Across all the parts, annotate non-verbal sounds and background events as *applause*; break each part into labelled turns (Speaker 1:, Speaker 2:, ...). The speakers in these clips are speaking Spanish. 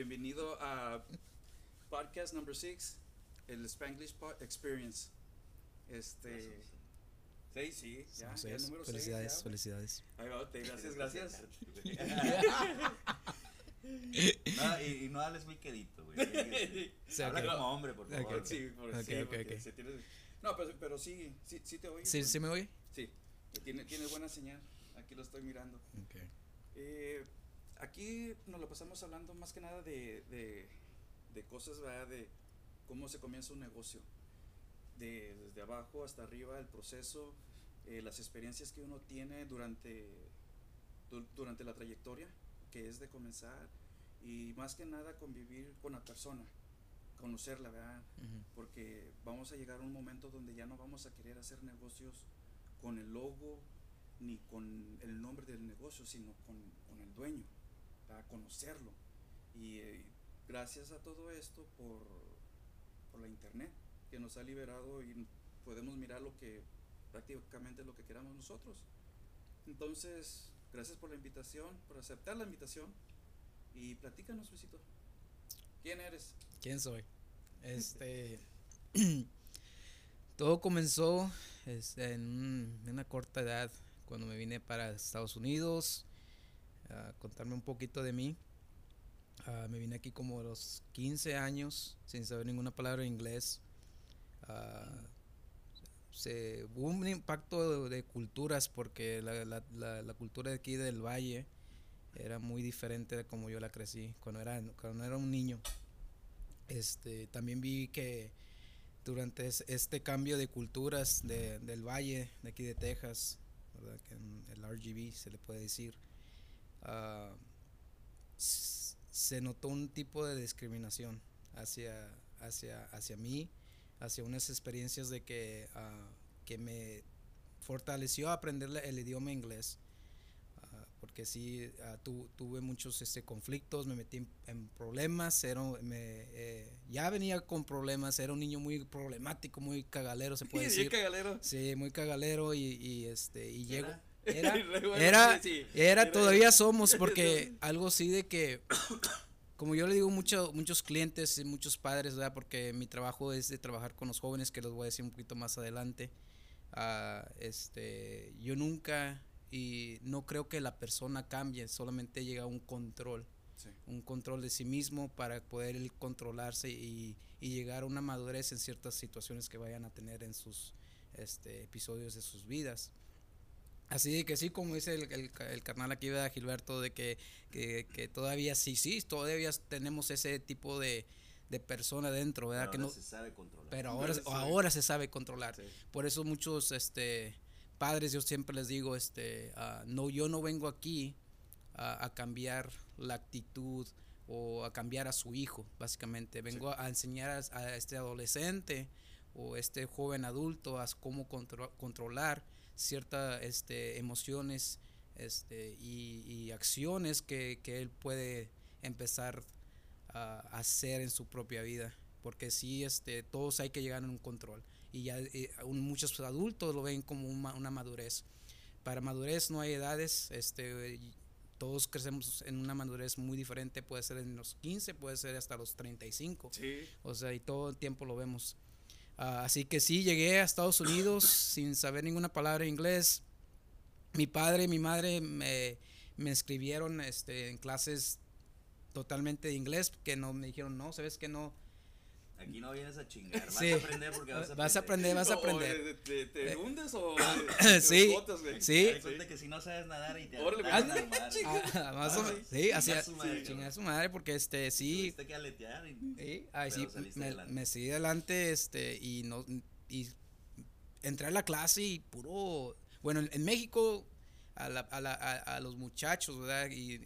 Speaker 1: bienvenido a podcast number 6, el Spanglish Experience. Este. Sí, sí, ya, ya el número
Speaker 2: felicidades, felicidades.
Speaker 1: Ahí va, te- gracias, gracias.
Speaker 3: No, *laughs* y, y no hables muy quedito, güey. *laughs*
Speaker 2: Sí,
Speaker 3: Habla como hombre, por favor.
Speaker 1: Sí, por,
Speaker 2: Ok,
Speaker 1: sí,
Speaker 2: ok,
Speaker 1: porque se tiene- No, pero, pero sí, sí, sí te oigo.
Speaker 2: ¿Sí, ¿Sí me oye?
Speaker 1: Sí, tiene, tiene buena señal. Aquí lo estoy mirando. Eh, aquí nos lo pasamos hablando más que nada de, de, de cosas, ¿verdad? De cómo se comienza un negocio. De, desde abajo hasta arriba, el proceso, eh, las experiencias que uno tiene durante, du- durante la trayectoria, que es de comenzar, y más que nada convivir con la persona, conocerla, ¿verdad? Porque vamos a llegar a un momento donde ya no vamos a querer hacer negocios con el logo ni con el nombre del negocio, sino con, con el dueño, para conocerlo. Y eh, gracias a todo esto por, por la internet, que nos ha liberado y podemos mirar lo que prácticamente lo que queramos nosotros. Entonces, gracias por la invitación, por aceptar la invitación y platícanos, Luisito. ¿Quién eres?
Speaker 2: ¿Quién soy? Este. *clears throat* todo comenzó este, en una corta edad, cuando me vine para Estados Unidos. Contarme un poquito de mí. Ah, me vine aquí como a los 15 años, sin saber ninguna palabra de inglés. Se, hubo un impacto de, culturas, porque la, la- la- cultura de aquí del valle era muy diferente de como yo la crecí cuando era, cuando era un niño. Este, también vi que durante es- este cambio de culturas de- del valle, de aquí de Texas, el RGB se le puede decir, s- se notó un tipo de discriminación hacia, hacia, hacia mí, hacia unas experiencias de que, ah, que me fortaleció aprender el idioma inglés. Ah, porque sí tu- tuve muchos este, conflictos, me metí en, en problemas, era, me, eh, ya venía con problemas, era un niño muy problemático, muy cagalero se puede *laughs* decir.
Speaker 1: cagalero.
Speaker 2: Sí, muy cagalero y, y, este y llego
Speaker 3: ¿Era? *laughs*
Speaker 2: era era, todavía somos porque *laughs* algo así de que *coughs* como yo le digo mucho, muchos clientes y muchos padres, ¿verdad? Porque mi trabajo es de trabajar con los jóvenes, que los voy a decir un poquito más adelante. ah, este, yo nunca y no creo que la persona cambie, solamente llega a un control,
Speaker 1: Sí.
Speaker 2: un control de sí mismo para poder controlarse y, y llegar a una madurez en ciertas situaciones que vayan a tener en sus este, episodios de sus vidas. Así de que sí, como dice el, el, ca- el carnal aquí, ¿verdad, Gilberto? De que, que, que todavía sí, sí, todavía tenemos ese tipo de, de persona dentro, ¿verdad?
Speaker 3: Pero
Speaker 2: que
Speaker 3: ahora
Speaker 2: no,
Speaker 3: se sabe controlar.
Speaker 2: pero *laughs* ahora,
Speaker 1: Sí.
Speaker 2: ahora se sabe controlar.
Speaker 1: Sí.
Speaker 2: Por eso muchos este, padres, yo siempre les digo, este, ah, no, yo no vengo aquí a, a cambiar la actitud o a cambiar a su hijo, básicamente. Vengo a enseñar a, a este adolescente o este joven adulto a cómo contro- controlar ciertas este, emociones este, y, y acciones que, que él puede empezar a hacer en su propia vida. Porque sí, este, todos hay que llegar a un control. Y ya eh, aún muchos adultos lo ven como una, una madurez. Para madurez no hay edades. Este, todos crecemos en una madurez muy diferente. Puede ser en los 15, puede ser hasta los 35.
Speaker 1: Sí.
Speaker 2: O sea, y todo el tiempo lo vemos. Ah, así que sí, llegué a Estados Unidos sin saber ninguna palabra de inglés. Mi padre y mi madre me, me inscribieron este, en clases totalmente de inglés, que no me dijeron, no, sabes que no.
Speaker 3: Aquí no vienes a chingar. Vas
Speaker 2: Sí.
Speaker 3: a aprender porque vas a aprender.
Speaker 2: Vas a aprender, vas a
Speaker 1: O,
Speaker 2: aprender.
Speaker 1: ¿Te, te, te
Speaker 2: Eh,
Speaker 1: hundes o *coughs*
Speaker 2: sí,
Speaker 1: o botas, güey?
Speaker 2: sí.
Speaker 3: Te cuenta que si no sabes nadar y te
Speaker 1: Órale,
Speaker 3: a nadar,
Speaker 2: Ah, más o
Speaker 3: Ah,
Speaker 2: menos,
Speaker 3: sí.
Speaker 2: sí, así,
Speaker 3: Chingar su madre,
Speaker 2: chingar
Speaker 3: cabrón.
Speaker 2: su madre, porque este, sí,
Speaker 3: Tuviste que aletear y-
Speaker 2: Sí, ay, sí, me, me seguí adelante, este, y no, y entré a la clase y puro, bueno, en, en México a, la- a, la- a- a los muchachos, ¿verdad? Y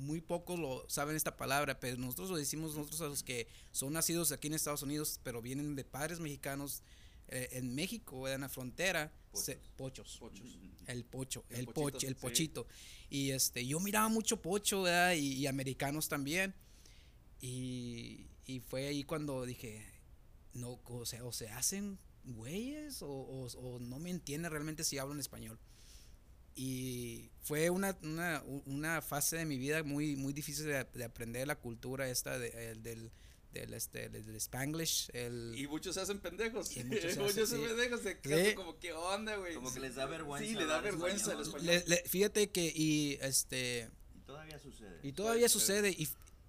Speaker 2: muy pocos lo saben esta palabra, pero nosotros lo decimos nosotros a los que son nacidos aquí en Estados Unidos, pero vienen de padres mexicanos eh, en México, en la frontera, se- pochos.
Speaker 1: Pochos.
Speaker 2: El pocho,
Speaker 1: El
Speaker 2: el,
Speaker 1: pochito,
Speaker 2: pocho, el
Speaker 1: sí.
Speaker 2: pochito. Y este, yo miraba mucho pocho, ¿verdad? Y, y americanos también. Y, y fue ahí cuando dije, no, o sea, o se hacen güeyes o, o- o no me entiende realmente si hablan español. Y fue una, una, una fase de mi vida muy, muy difícil de, de aprender la cultura esta de- el del, del, este, del Spanglish. El,
Speaker 1: Y muchos se hacen pendejos.
Speaker 2: Y *laughs*
Speaker 1: muchos se hacen
Speaker 2: sí.
Speaker 1: pendejos.
Speaker 2: Sí.
Speaker 1: quedan como, ¿qué onda, güey?
Speaker 3: Como que les da vergüenza
Speaker 1: Sí, le da vergüenza el
Speaker 3: español.
Speaker 2: le- le- fíjate que y este
Speaker 3: Y todavía sucede.
Speaker 2: y todavía
Speaker 1: Sí.
Speaker 2: sucede y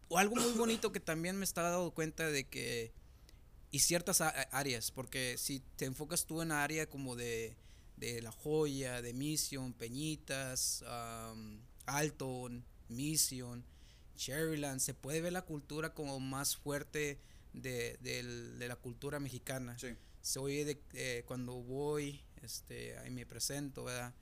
Speaker 2: o algo muy bonito que también me estaba dando cuenta de que y ciertas áreas porque si te enfocas tú en área como de de La Joya, de Mission, Peñitas, um, Alton, Mission, Cherryland, se puede ver la cultura como más fuerte de, del- de la cultura mexicana
Speaker 1: Sí.
Speaker 2: se oye de eh, cuando voy, este, ahí me presento, ¿verdad?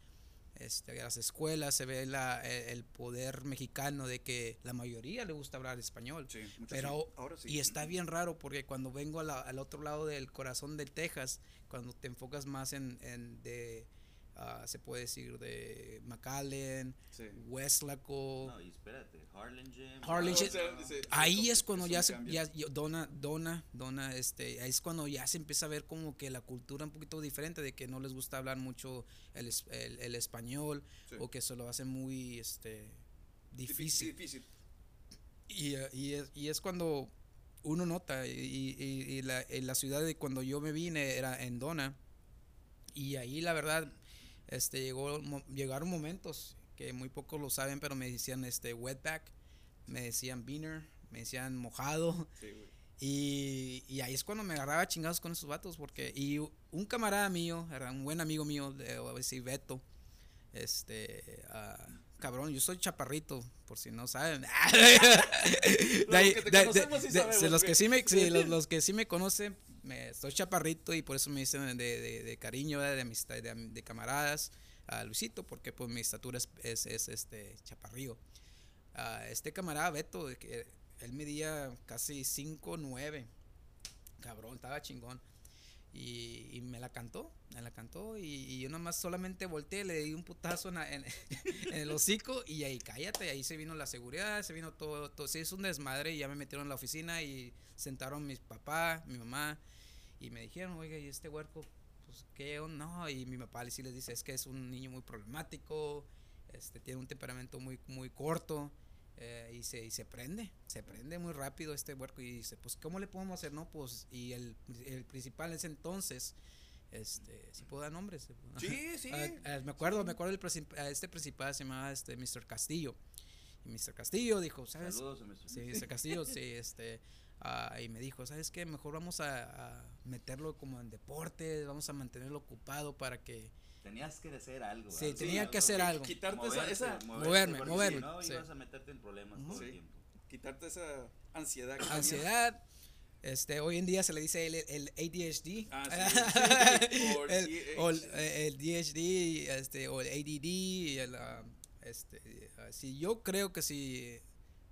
Speaker 2: Este, a las escuelas se ve la, e- el, poder mexicano de que la mayoría le gusta hablar español.
Speaker 1: Sí,
Speaker 2: Pero,
Speaker 1: sí. Ahora sí.
Speaker 2: y está bien raro porque cuando vengo a la- al otro lado del corazón de Texas, cuando te enfocas más en, en de, ah, se puede decir, de McAllen,
Speaker 1: Sí.
Speaker 2: Westlaco,
Speaker 3: No, y espérate, Harlingen.
Speaker 2: Harlingen-
Speaker 1: O sea, sí,
Speaker 2: Ahí
Speaker 1: sí,
Speaker 2: es cuando
Speaker 1: un
Speaker 2: ya se, ya, dona, dona, dona, este, ahí es cuando ya se empieza a ver como que la cultura un poquito diferente, de que no les gusta hablar mucho el, es- el, el español,
Speaker 1: Sí.
Speaker 2: o que se lo hace muy, este, difícil.
Speaker 1: Difícil.
Speaker 2: Y, eh, y, es, y es cuando uno nota, y, y- y la, en la ciudad de cuando yo me vine era en Dona, y ahí la verdad, este, llegó, mo- llegaron momentos que muy pocos lo saben, pero me decían, este, wetback, me decían beaner, me decían mojado,
Speaker 1: Sí,
Speaker 2: y, y ahí es cuando me agarraba chingados con esos vatos, porque, y un camarada mío, era un buen amigo mío, de, a decir Beto, este, ah, cabrón, yo soy chaparrito, por si no saben. *laughs* De ahí- de- de- de-
Speaker 1: sabemos,
Speaker 2: los que sí me, sí, los, *laughs* los que sí me conocen, me, soy chaparrito y por eso me dicen de, de, cariño, de amistad, de, am- de camaradas, a Luisito, porque pues mi estatura es, es, es, este chaparrillo. Ah, este camarada Beto, que él medía casi 5'9". Cabrón, estaba chingón. Y, y me la cantó, me la cantó y, y yo nomás solamente volteé, le di un putazo en, la- *laughs* en- el hocico y ahí cállate, ahí se vino la seguridad, se vino todo, todo, se hizo un desmadre y ya me metieron en la oficina y sentaron mis papá, mi mamá y me dijeron, oiga, ¿y este huerco? Pues, ¿qué? onda? Y mi papá sí les dice, es que es un niño muy problemático, este, tiene un temperamento muy, muy corto. Eh, y, se, y se prende, se prende muy rápido este huerco y dice, pues ¿cómo le podemos hacer? No, pues, y el, el principal en ese entonces, este, si puedo dar nombres.
Speaker 1: Sí, *laughs* sí.
Speaker 2: Ah, ah, me acuerdo, me acuerdo el ah, este principal se llamaba este Mr. Castillo. Y Mr. Castillo dijo, ¿sabes?
Speaker 3: Saludos a Mr.
Speaker 2: Sí, Mr. Castillo, *laughs* sí, este, ah, y me dijo, ¿sabes qué? Mejor vamos a, a meterlo como en deporte, vamos a mantenerlo ocupado para que
Speaker 3: Tenías que hacer algo.
Speaker 2: Sí, tenía que hacer algo.
Speaker 1: Quitarte esa,
Speaker 3: Moverte,
Speaker 1: esa,
Speaker 2: Moverme,
Speaker 3: porque
Speaker 2: moverme,
Speaker 3: Si no,
Speaker 2: sí.
Speaker 3: ibas a meterte en problemas todo
Speaker 1: Sí.
Speaker 3: el tiempo.
Speaker 1: quitarte esa ansiedad. que tenías.
Speaker 2: ansiedad. Este, hoy en día se le dice el, el ADHD.
Speaker 1: Ah, sí, *laughs* sí. El
Speaker 2: el, o el, eh, el DHD, este, o el ADD, y el, ah, este, ah, sí, yo creo que si,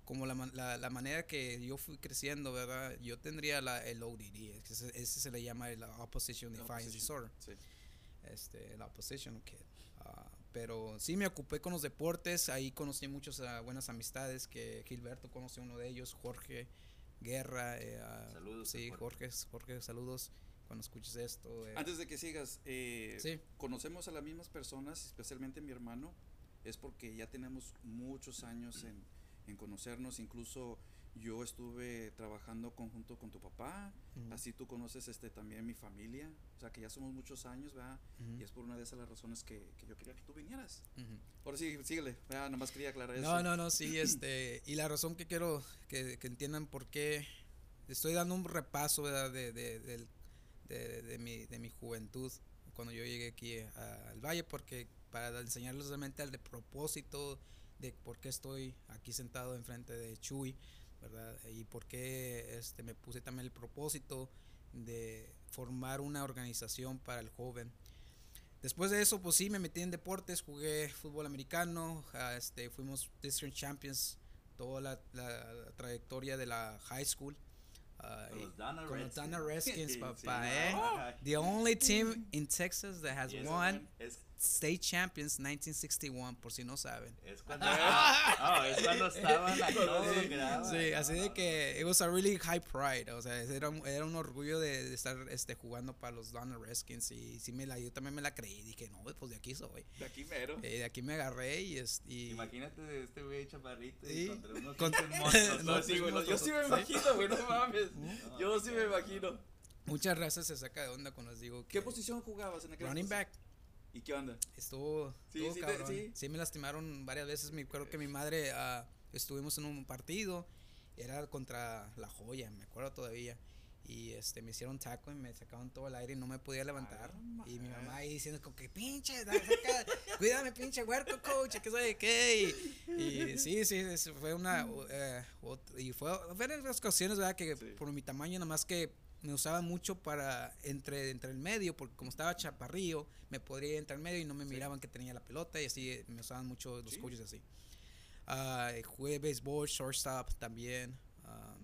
Speaker 2: como la, la, la manera que yo fui creciendo, ¿verdad? Yo tendría la, el ODD, ese, ese se le llama el Opposition Defiance Disorder,
Speaker 1: sí.
Speaker 2: Este, el Opposition Kid. Ah, pero sí me ocupé con los deportes, ahí conocí muchas ah, buenas amistades, que Gilberto conoció uno de ellos, Jorge Guerra, eh, ah,
Speaker 3: Saludos,
Speaker 2: sí,
Speaker 3: Jorge.
Speaker 2: Jorge, Jorge, saludos cuando escuches esto. eh,
Speaker 1: Antes de que sigas, eh,
Speaker 2: Sí.
Speaker 1: conocemos a las mismas personas, especialmente mi hermano, es porque ya tenemos muchos años en, en conocernos, incluso yo estuve trabajando conjunto con tu papá, así tú conoces este también mi familia, o sea que ya somos muchos años, ¿verdad? Y es por una de esas las razones que, que yo quería que tú vinieras.
Speaker 2: Ujú.
Speaker 1: Ahora sí, síguele, ¿verdad? Nomás quería aclarar eso.
Speaker 2: No, no, no, sí, *clears throat* este, y la razón que quiero que, que entiendan por qué estoy dando un repaso ¿verdad? de, de, de, de mi, de mi juventud cuando yo llegué aquí a- al valle, porque para enseñarles realmente el de propósito de por qué estoy aquí sentado enfrente de Chuy, ¿verdad? Y por qué este, me puse también el propósito de formar una organización para el joven. Después de eso, pues sí, me metí en deportes, jugué fútbol americano, este, fuimos district champions toda la, la- la trayectoria de la high school. ah,
Speaker 3: Con los
Speaker 2: con los
Speaker 3: Redskins. *laughs*
Speaker 2: Papá,
Speaker 1: sí,
Speaker 2: ¿eh?
Speaker 3: Ajá.
Speaker 2: The only team in Texas that has won
Speaker 3: Es
Speaker 2: State Champions 1961, por si no saben.
Speaker 3: Es cuando, oh, es cuando estaban a todo
Speaker 1: Sí,
Speaker 2: así de que it was a really high pride, o sea, era, un- era un orgullo de, de estar este, jugando para los Donner Redskins y sí me la, yo también me la creí, dije, no, pues de aquí soy.
Speaker 1: De aquí mero.
Speaker 2: Eh, de aquí me agarré y, es- y
Speaker 3: Imagínate este güey chaparrito
Speaker 2: Sí.
Speaker 3: y contra unos
Speaker 2: Con- *laughs*
Speaker 3: monstruos.
Speaker 2: No,
Speaker 1: No, sí, güey, no, yo sí me imagino, güey, no mames.
Speaker 3: No,
Speaker 1: Yo sí me imagino.
Speaker 2: muchas veces se saca de onda cuando les digo que
Speaker 1: ¿Qué posición jugabas en aquel
Speaker 2: running back
Speaker 1: ¿Y qué onda?
Speaker 2: estuvo,
Speaker 1: Sí,
Speaker 2: estuvo
Speaker 1: sí te-
Speaker 2: cabrón.
Speaker 1: sí.
Speaker 2: sí. me lastimaron varias veces, me acuerdo que mi madre ah, estuvimos en un partido, era contra La Joya, me acuerdo todavía. Y este me hicieron taco y me sacaron todo el aire y no me podía levantar.
Speaker 1: Ah,
Speaker 2: y mi mamá ahí diciendo como que pinche, da- saca, cuídame pinche huerco coach, que sabe qué. Y, y sí, sí, fue una eh, ot- y fue varias ocasiones, ¿verdad? Que por mi tamaño nada más que me usaban mucho para entre, entre el medio, porque como estaba chaparrillo, me podría ir entre el medio y no me
Speaker 1: Sí.
Speaker 2: miraban que tenía la pelota y así eh, me usaban mucho los
Speaker 1: Sí.
Speaker 2: coaches así. Ah, jugué béisbol, shortstop también. ah,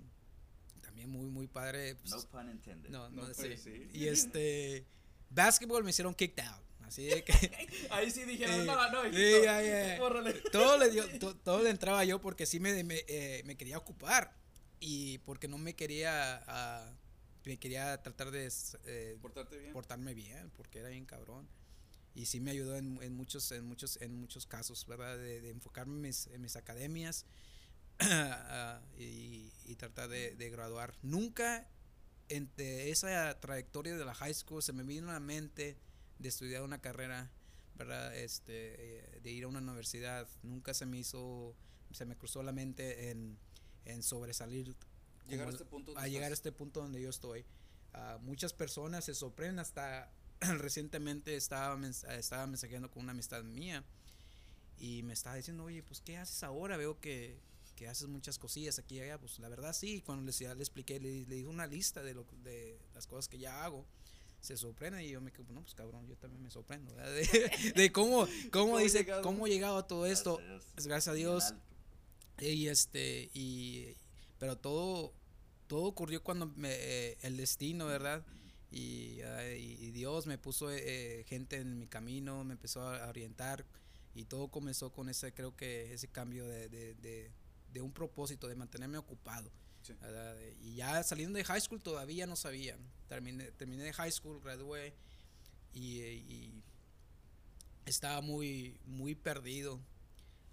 Speaker 2: también muy, muy padre. pues,
Speaker 3: No pun intended.
Speaker 2: no, no,
Speaker 1: No,
Speaker 2: sí.
Speaker 1: pues, sí.
Speaker 2: Y este, basketball me hicieron kicked out. Así de que *laughs*
Speaker 1: Ahí sí dijeron,
Speaker 2: Sí.
Speaker 1: no, no,
Speaker 2: Sí,
Speaker 1: hijito,
Speaker 2: ya, ya.
Speaker 1: bórrale.
Speaker 2: todo le dio, *laughs* to- todo le entraba yo porque sí me, me, eh, me quería ocupar y porque no me quería, ah, quería tratar de eh,
Speaker 1: bien.
Speaker 2: portarme bien, porque era bien cabrón. Y sí me ayudó en, en muchos, en muchos, en muchos casos, ¿verdad? De, de enfocarme en mis, en mis academias *clears throat* ah, y, y tratar de, de graduar. Nunca entre esa trayectoria de la high school se me vino a la mente de estudiar una carrera, ¿verdad? Este, eh, de ir a una universidad. Nunca se me hizo, se me cruzó la mente en, en sobresalir.
Speaker 1: Llegar a este punto. donde
Speaker 2: a llegar a este punto donde yo estoy. Ah, muchas personas se sorprenden hasta *clears throat* recientemente estaba, mens- estaba mensajeando con una amistad mía y me estaba diciendo, oye, pues ¿qué haces ahora? Veo que, que haces muchas cosillas aquí y allá. Pues la verdad sí, cuando les, ya le expliqué, le, le di una lista de, lo, de las cosas que ya hago. Se sorprende y yo me quedo, no, pues cabrón, yo también me sorprendo, ¿verdad? *laughs* De, de cómo, cómo
Speaker 1: ¿Cómo
Speaker 2: dice,
Speaker 1: llegado?
Speaker 2: cómo he llegado a todo esto.
Speaker 3: Gracias,
Speaker 2: Gracias a Dios. Y este, y, pero todo, todo ocurrió cuando me, eh, el destino, ¿verdad? Y, y- Dios me puso eh, gente en mi camino, me empezó a orientar y todo comenzó con ese, creo que ese cambio de, de, de, de un propósito, de mantenerme ocupado. Y ya saliendo de high school todavía no sabía. Terminé, terminé de high school, gradué y, eh, y estaba muy, muy perdido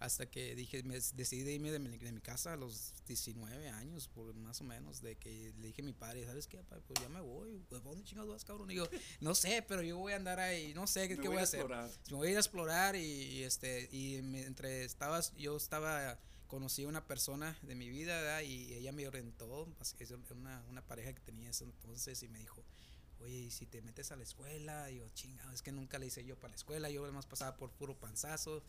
Speaker 2: hasta que dije, me decidí de irme de mi, de mi casa a los 19 años, por más o menos, de que le dije a mi padre, ¿sabes qué? papá? Pues ya me voy, ¿a dónde chingados vas, cabrón? Y yo, no sé, pero yo voy a andar ahí, no sé qué,
Speaker 1: Me
Speaker 2: qué voy, a hacer.
Speaker 1: explorar.
Speaker 2: Me voy a ir a explorar y, y, este, y me- entre estabas, yo estaba, conocí a una persona de mi vida, ¿verdad? Y ella me orientó, una, una pareja que tenía ese entonces y me dijo, oye, ¿y si te metes a la escuela? Y yo, chingado, es que nunca le hice yo para la escuela, yo además pasaba por puro panzazo.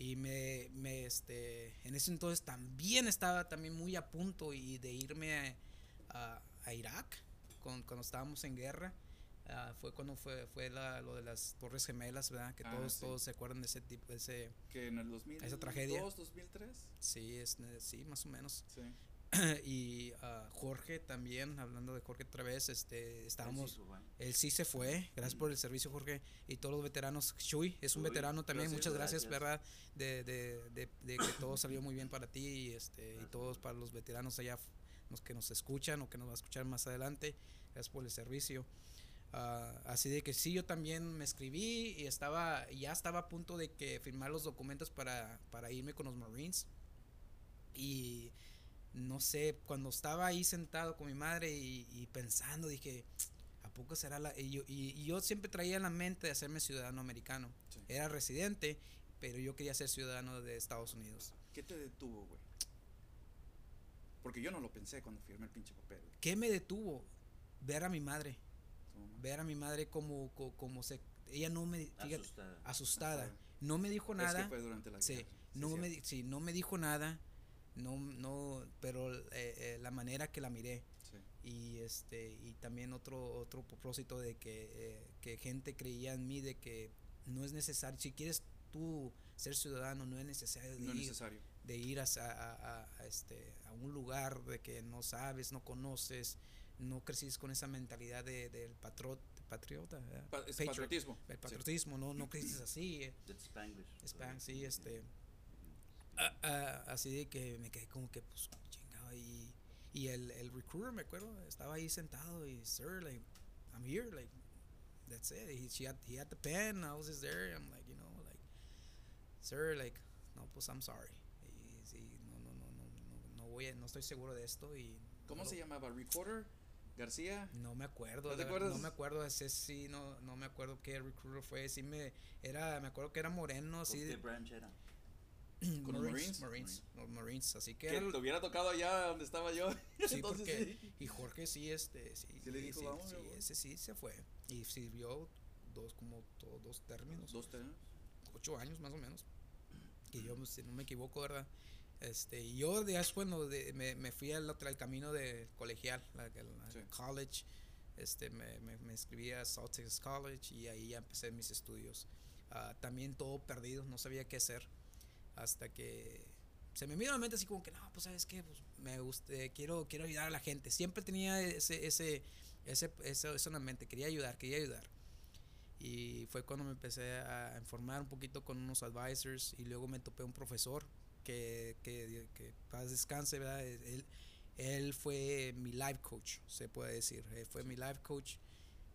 Speaker 2: Y me, me, este, en ese entonces también estaba también muy a punto y de irme a, a- a Irak con, cuando estábamos en guerra. Ah, fue cuando fue, fue la, lo de las Torres Gemelas, ¿verdad? Que
Speaker 1: Ah,
Speaker 2: todos,
Speaker 1: sí.
Speaker 2: todos se acuerdan de ese tipo, de ese,
Speaker 1: Que en el 2002,
Speaker 2: Esa tragedia.
Speaker 1: 2003.
Speaker 2: sí, es, eh, sí, más o menos.
Speaker 1: Sí. *clears throat*
Speaker 2: y ah, Jorge también, hablando de Jorge otra vez, este, estábamos,
Speaker 3: Sí,
Speaker 2: él sí se fue, gracias por el servicio Jorge y todos los veteranos. Chuy es un
Speaker 3: Chuy,
Speaker 2: veterano también,
Speaker 1: gracias,
Speaker 2: muchas gracias,
Speaker 3: gracias.
Speaker 2: ¿verdad? De, de, de, de que todo *coughs* salió muy bien para ti y, este, y todos para los veteranos allá, los que nos escuchan o que nos va a escuchar más adelante, gracias por el servicio. Ah, así de que sí, yo también me escribí y estaba, ya estaba a punto de que firmar los documentos para, para irme con los Marines. Y no sé, cuando estaba ahí sentado con mi madre y, y pensando, dije, ¿a poco será la...? Y yo, y- y yo siempre traía en la mente de hacerme ciudadano americano.
Speaker 1: Sí.
Speaker 2: Era residente, pero yo quería ser ciudadano de Estados Unidos.
Speaker 1: ¿Qué te detuvo, güey? Porque yo no lo pensé cuando firmé el pinche papel. güey.
Speaker 2: ¿Qué me detuvo? Ver a mi madre. Ver a mi madre como, co- como, se... Ella no me... Fíjate,
Speaker 3: Asustada.
Speaker 2: asustada. No me dijo
Speaker 1: Es
Speaker 2: nada.
Speaker 1: que fue durante la
Speaker 2: Sí,
Speaker 1: guerra.
Speaker 2: no
Speaker 1: sí,
Speaker 2: me, sí, no me dijo nada. No, no, pero eh, eh, la manera que la miré.
Speaker 1: Sí.
Speaker 2: y este y también otro otro propósito de que, eh, que gente creía en mí de que no es necesario si quieres tú ser ciudadano no es necesario de
Speaker 1: No
Speaker 2: ir,
Speaker 1: necesario.
Speaker 2: de ir a, a- a- a este a un lugar de que no sabes no conoces no creciste con esa mentalidad de, del patrón patriota. ¿verdad?
Speaker 1: Pa- es
Speaker 2: Patriot.
Speaker 1: patriotismo.
Speaker 2: El
Speaker 1: Sí.
Speaker 2: patriotismo, no, no crees así. eh.
Speaker 3: That's Spanglish.
Speaker 2: Span, sí, este. Ah, ah, así de que me quedé como que, pues, chingado. Y, y el, el recruiter, me acuerdo, estaba ahí sentado y, sir, like, I'm here, like, that's it. He, she had, he had the pen, I was just there. I'm like, you know, like, sir, like, no, pues, I'm sorry. Y, sí, no, no, no, no, no, no voy a, no estoy seguro de esto y.
Speaker 1: ¿Cómo
Speaker 2: no
Speaker 1: se llamaba? ¿Recorder? ¿García?
Speaker 2: No me acuerdo,
Speaker 1: ¿No te acuerdas?
Speaker 2: no me acuerdo ese sí, no, no me acuerdo qué recruiter fue, sí me, era, me acuerdo que era moreno,
Speaker 3: ¿Por
Speaker 2: sí,
Speaker 3: qué branch era?
Speaker 1: ¿Con los
Speaker 2: Marines,
Speaker 1: Marines?
Speaker 2: Marines, los Marines, así que
Speaker 1: Que
Speaker 2: el-
Speaker 1: te hubiera tocado allá donde estaba yo. *laughs*
Speaker 2: Sí,
Speaker 1: Entonces,
Speaker 2: porque
Speaker 1: sí.
Speaker 2: y Jorge sí este sí
Speaker 1: Sí le dijo, "Vamos,
Speaker 2: sí,
Speaker 1: mi amor".
Speaker 2: ese sí se fue y sirvió dos como dos términos
Speaker 1: Dos temas.
Speaker 2: ocho años más o menos que yo si no me equivoco verdad este y yo ya es cuando de- me, me fui al otro al camino de colegial la, la-
Speaker 1: Sí.
Speaker 2: college este me, me, me inscribí a South Texas College y ahí ya empecé mis estudios Ah, también todo perdido no sabía qué hacer hasta que se me vino a la mente así como que no pues sabes qué pues me gusta quiero quiero ayudar a la gente siempre tenía ese ese ese eso, eso en la mente quería ayudar quería ayudar. Y fue cuando me empecé a informar un poquito con unos advisors y luego me topé un profesor que que, que paz descanse verdad él él fue mi life coach se puede decir. Él fue mi life coach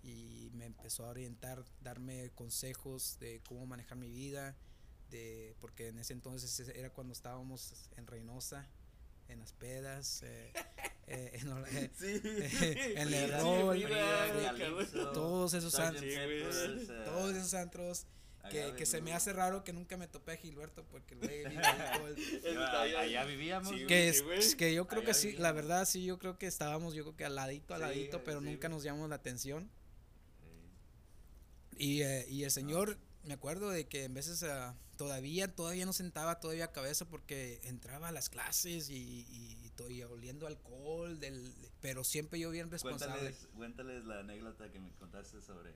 Speaker 2: y me empezó a orientar darme consejos de cómo manejar mi vida porque en ese entonces era cuando estábamos en Reynosa en las pedas eh, eh, en, eh,
Speaker 1: Sí.
Speaker 2: en el
Speaker 1: Sí,
Speaker 2: rol, todos esos antros,
Speaker 3: eh,
Speaker 2: todos esos antros que, se me hace raro que nunca me topé a Gilberto porque el güey
Speaker 1: Allá- *laughs*
Speaker 3: allá vivíamos.
Speaker 1: Sí,
Speaker 2: que, es, que yo creo
Speaker 3: Allá
Speaker 2: que sí, la verdad sí, yo creo que estábamos, yo creo que al ladito, al
Speaker 3: Sí,
Speaker 2: ladito, pero
Speaker 3: sí,
Speaker 2: nunca
Speaker 3: güey.
Speaker 2: nos llamamos la atención.
Speaker 3: Sí.
Speaker 2: Y, eh, y el señor, me acuerdo de que en veces ah, todavía, todavía no sentaba todavía cabeza porque entraba a las clases y, y, y y oliendo alcohol, del, pero siempre yo bien responsable.
Speaker 3: Cuéntales, cuéntales la anécdota que me contaste sobre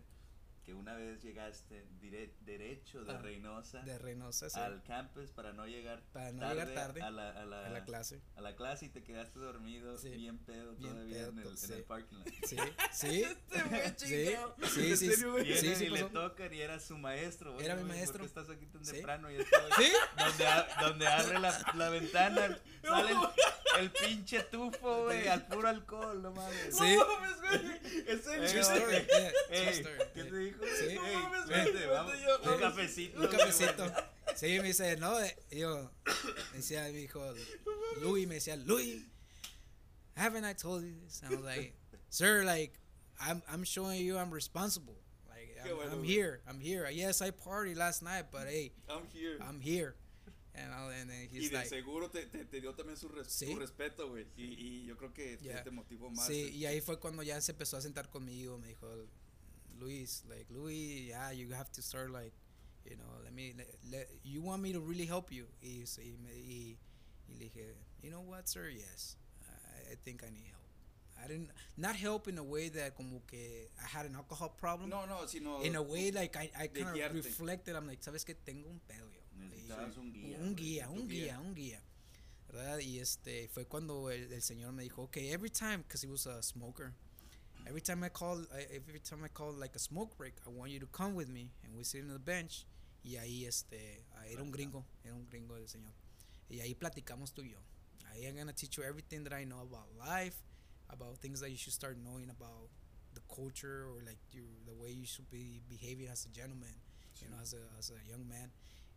Speaker 3: que una vez llegaste dire- derecho de
Speaker 2: Ah,
Speaker 3: Reynosa
Speaker 2: De Reynosa, sí,
Speaker 3: al campus para no llegar
Speaker 2: Para no
Speaker 3: tarde,
Speaker 2: llegar tarde
Speaker 3: a la, a la,
Speaker 2: a la clase.
Speaker 3: a la clase y te quedaste dormido
Speaker 2: Sí.
Speaker 3: bien pedo
Speaker 2: Bien
Speaker 3: todavía en,
Speaker 2: pedo,
Speaker 3: el,
Speaker 2: sí.
Speaker 3: en el parking lot.
Speaker 2: Sí, *laughs* sí, *laughs*
Speaker 1: Este
Speaker 2: sí, sí,
Speaker 1: ¿En
Speaker 2: sí, sí, sí
Speaker 3: y le tocan y era su maestro.
Speaker 2: Era mi maestro.
Speaker 3: ¿Por qué estás aquí tan
Speaker 2: Sí.
Speaker 3: temprano? Y güey,
Speaker 2: ¿Sí?
Speaker 3: donde, a- donde abre la, la ventana, *laughs* sale el, el pinche tufo, güey, al puro alcohol, no mames.
Speaker 2: Sí.
Speaker 1: No mames, güey. ¿En
Speaker 2: true
Speaker 3: Ey,
Speaker 2: story,
Speaker 3: ¿Qué te dijo?
Speaker 2: Sí.
Speaker 1: No mames,
Speaker 3: vente, vamos,
Speaker 1: yo,
Speaker 3: un cafecito.
Speaker 2: Un cafecito. Sí, me dice, no, eh, yo, *coughs* me decía mi hijo, Louis, me decía, Louis, haven't I told you this? And I was like, sir, like, I'm, I'm showing you I'm responsible. Like, I'm,
Speaker 1: bueno,
Speaker 2: I'm here, I'm here. Yes, I partied last night, but hey,
Speaker 1: I'm here.
Speaker 2: I'm here. And, I, and then
Speaker 1: y
Speaker 2: he's
Speaker 1: de
Speaker 2: like,
Speaker 1: seguro te, te, te dio también su, res-
Speaker 2: Sí.
Speaker 1: su respeto, güey. Y, y yo creo que te-
Speaker 2: Yeah.
Speaker 1: te motivó más.
Speaker 2: Sí,
Speaker 1: eh.
Speaker 2: y ahí fue cuando ya se empezó a sentar conmigo, me dijo, Luis, like, Luis, yeah, you have to start, like, you know, let me, let, let- you want me to really help you. Y, me, y, y dije, you know what, sir, yes, I, I think I need help. I didn't, not help in a way that como que I had an alcohol problem.
Speaker 1: No, no, sino.
Speaker 2: in a way like I, I kind of reflected, I'm like, ¿sabes qué? Tengo un pedo yo.
Speaker 3: Necesitabas un guía.
Speaker 2: un guía, un
Speaker 1: guía.
Speaker 2: guía, un guía. ¿Verdad? Y este fue cuando el, el señor me dijo, okay, every time, because he was a smoker, every time I call, I, every time I call like a smoke break, I want you to come with me, and we sit on the bench. Y ahí este, era un gringo, era un gringo el señor. Y ahí platicamos tú y yo. Ahí I'm gonna teach you everything that I know about life, about things that you should start knowing about the culture or like you, the way you should be behaving as a gentleman, you know, as a, as a young man.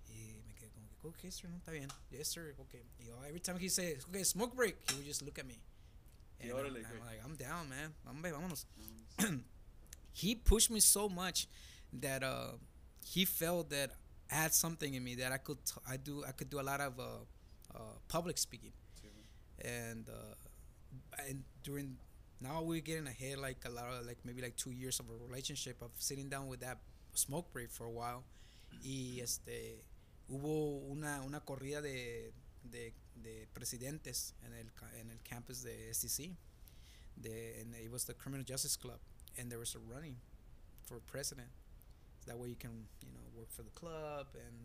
Speaker 2: Y me quedé como que, okay, sir, no, está bien. Yes, sir, okay. Y yo, every time he says, okay, smoke break, he would just look at me. And I'm, I'm like, I'm down, man. Vámonos. *clears throat* He pushed me so much that uh, he felt that I had something in me that I could t- I do I could do a lot of uh, uh, public speaking and uh, and during now we're getting ahead like a lot of like maybe like two years of a relationship of sitting down with that smoke break for a while y este hubo una una corrida de de, de presidentes en el en el campus de STC de and it was the criminal justice club and there was a running for president So that way you can you know work for the club and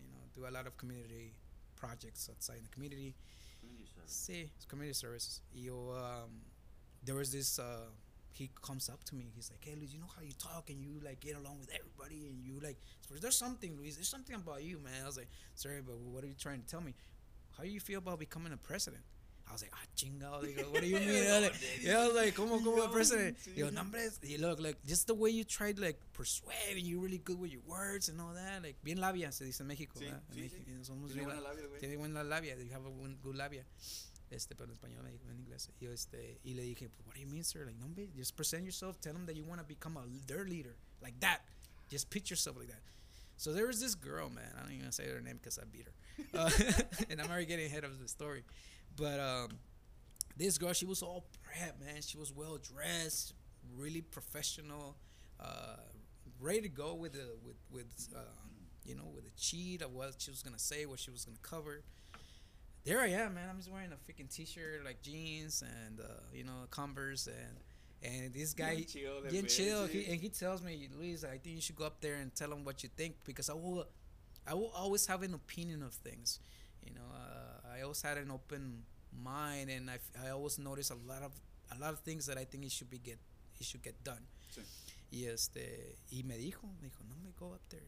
Speaker 2: you know do a lot of community projects outside in the community
Speaker 3: Community service.
Speaker 2: Sí, it's community services. Y yo, um, there was this uh, he comes up to me. He's like, "Hey, Luis, you know how you talk and you like get along with everybody and you like, there's something, Luis. There's something about you, man." I was like, "Sorry, but what are you trying to tell me? How do you feel about becoming a president?" I was like, ah, chingado. Digo, what do you *laughs* mean? I was like, yeah, I was like, ¿cómo, cómo, president? Yo, no, hombre, y look, like, just the way you tried, like, persuade, and you're really good with your words and all that. Like, bien labia, se dice en México,
Speaker 1: Sí,
Speaker 2: ¿verdad? En
Speaker 1: sí,
Speaker 2: México, somos
Speaker 1: Tiene buena labia, güey.
Speaker 2: tiene buena labia, you have a good labia. Este, pero en español, en inglés. Y, yo, este, y le dije, what do you mean, sir? Like, no, hombre, just present yourself, tell them that you want to become a, their leader. Like that. Just pitch yourself like that. So there was this girl, man. I don't even say her name because I beat her. *laughs* Uh, and I'm already getting ahead of the story. But um, this girl, she was all prep, man. She was well dressed, really professional, uh, ready to go with the with with uh, you know with a cheat of what she was gonna say, what she was gonna cover. There I am, man. I'm just wearing a freaking t-shirt, like jeans, and uh, you know Converse, and and this guy,
Speaker 1: getting chill,
Speaker 2: chill. He, and he tells me, Luis, I think you should go up there and tell him what you think because I will, I will always have an opinion of things. You know, uh, I always had an open mind, and I, I always notice a lot of a lot of things that I think it should be get it should get done.
Speaker 1: Sí.
Speaker 2: Y este y me dijo, me dijo, no me go up there.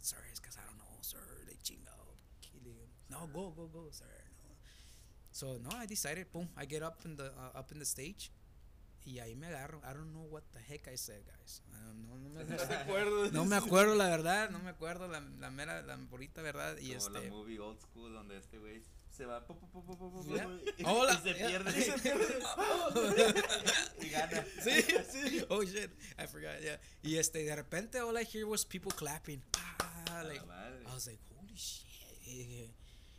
Speaker 2: Sir, it's because I don't know, sir. They chingado. Y le digo, No, go, go, go, sir. No. So no, I decided. Boom, I get up in the uh, up in the stage. Y ahí me agarro. I don't know what the heck I said, guys. Know, no, me,
Speaker 1: ¿No te acuerdas?
Speaker 2: no me acuerdo la verdad, no me acuerdo la, la mera, la purita verdad. Y
Speaker 3: Como la
Speaker 2: este.
Speaker 3: movie Old School donde este güey se va pu, pu, pu, pu, pu,
Speaker 2: Yeah.
Speaker 3: y,
Speaker 2: Oh, la- *laughs*
Speaker 3: y se
Speaker 2: yeah.
Speaker 3: pierde.
Speaker 2: Y se *laughs*
Speaker 3: y gana. *laughs*
Speaker 2: Sí, sí. Oh shit, I forgot. Yeah. Y este, de repente, all I hear was people clapping. Ah,
Speaker 3: la
Speaker 2: like. I was like, holy shit.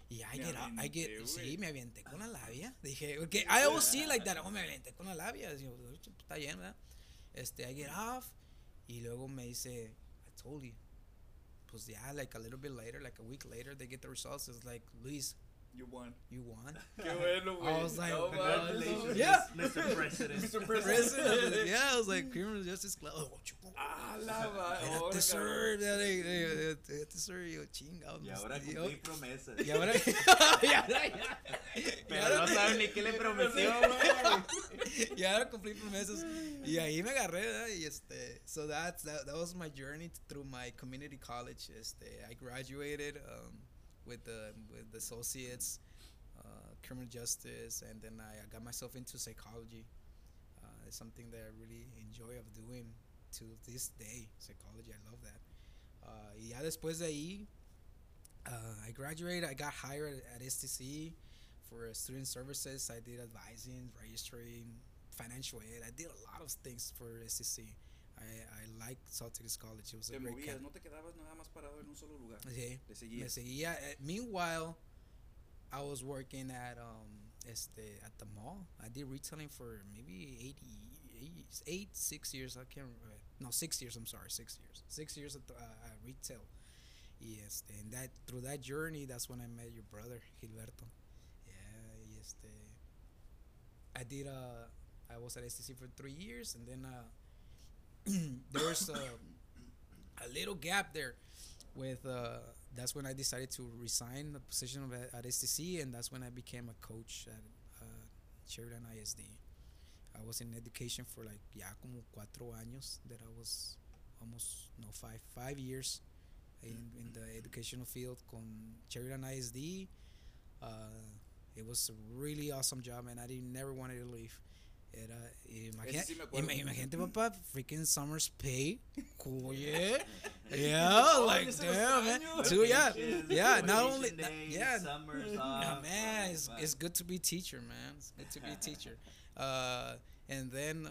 Speaker 2: Y I
Speaker 1: Me
Speaker 2: get up, I get,
Speaker 1: aventé,
Speaker 2: sí, me avienté con la *laughs* labia. Dije, okay, I always see like that, oh, me aventé con la labia. "Oye, está bien, ¿verdad? Este, I get off. Y luego me dice, I told you. Pues ya, like a little bit later, like a week later, they get the results. It's like, Luis,
Speaker 1: You won.
Speaker 2: you won.
Speaker 1: Qué bueno, güey.
Speaker 2: I was like,
Speaker 1: no,
Speaker 3: Congratulations,
Speaker 2: Yeah.
Speaker 3: Mr. President.
Speaker 1: Mr.
Speaker 2: President. yeah, I was like, criminal justice club. Oh, chico.
Speaker 1: Ah, la va-
Speaker 2: Espérate,
Speaker 1: ahora,
Speaker 2: sir.
Speaker 1: cabrón.
Speaker 2: Ya, de- de- de- Espérate, sir. Yo, chingado.
Speaker 3: Y ahora
Speaker 2: yo-
Speaker 3: cumplí promesas.
Speaker 2: Y ahora. *laughs* y ahora.
Speaker 3: Pero no saben ni qué le prometió, *laughs* güey.
Speaker 2: y ahora cumplí promesas. Y ahí me agarré, ¿verdad? Y este. So that's, that, that was my journey through my community college. Este, I graduated um, with, the, with the associates, uh, criminal justice, and then I, I got myself into psychology. Uh, it's something that I really enjoy of doing to this day. Psychology, I love that. Uh, después de ahí, uh, I graduated. I got hired at STC for student services. I did advising, registering, financial aid. I did a lot of things for STC. I, I like Salt Texas College. It was a
Speaker 1: Te
Speaker 2: great
Speaker 1: movías,
Speaker 2: camp.
Speaker 1: no te quedabas nada más parado en un solo lugar.
Speaker 2: Sí.
Speaker 1: Te
Speaker 2: Me seguía. Eh, Meanwhile, I was working at um este at the mall. I did retailing for maybe 80, eight, eight six years. I can't remember. No, six years. I'm sorry, six years. Six years at, the, uh, at retail. Yes, and that through that journey, that's when I met your brother Gilberto. Yeah, este. I did uh, I was at STC for three years, and then uh, *clears throat* there was a, a little gap there with uh, that's when I decided to resign the position of at, STC, and that's when I became a coach at uh, Sheridan ISD. I was in education for like ya como cuatro años. That I was almost no five five years in, in the educational field con Sheridan ISD. Uh, it was a really awesome job, and I didn't never wanted to leave. Era, imagina-
Speaker 1: sí me
Speaker 2: ima- imagínate, papá, freaking summer's pay. Cool, *laughs* yeah. Yeah, like, damn, man.
Speaker 1: años.
Speaker 2: So, yeah,
Speaker 3: Vacations,
Speaker 2: yeah, not only,
Speaker 3: days,
Speaker 2: yeah,
Speaker 3: summers
Speaker 2: yeah, man, it's, it's good to be teacher, man. It's good to be teacher. *laughs* Uh, and then,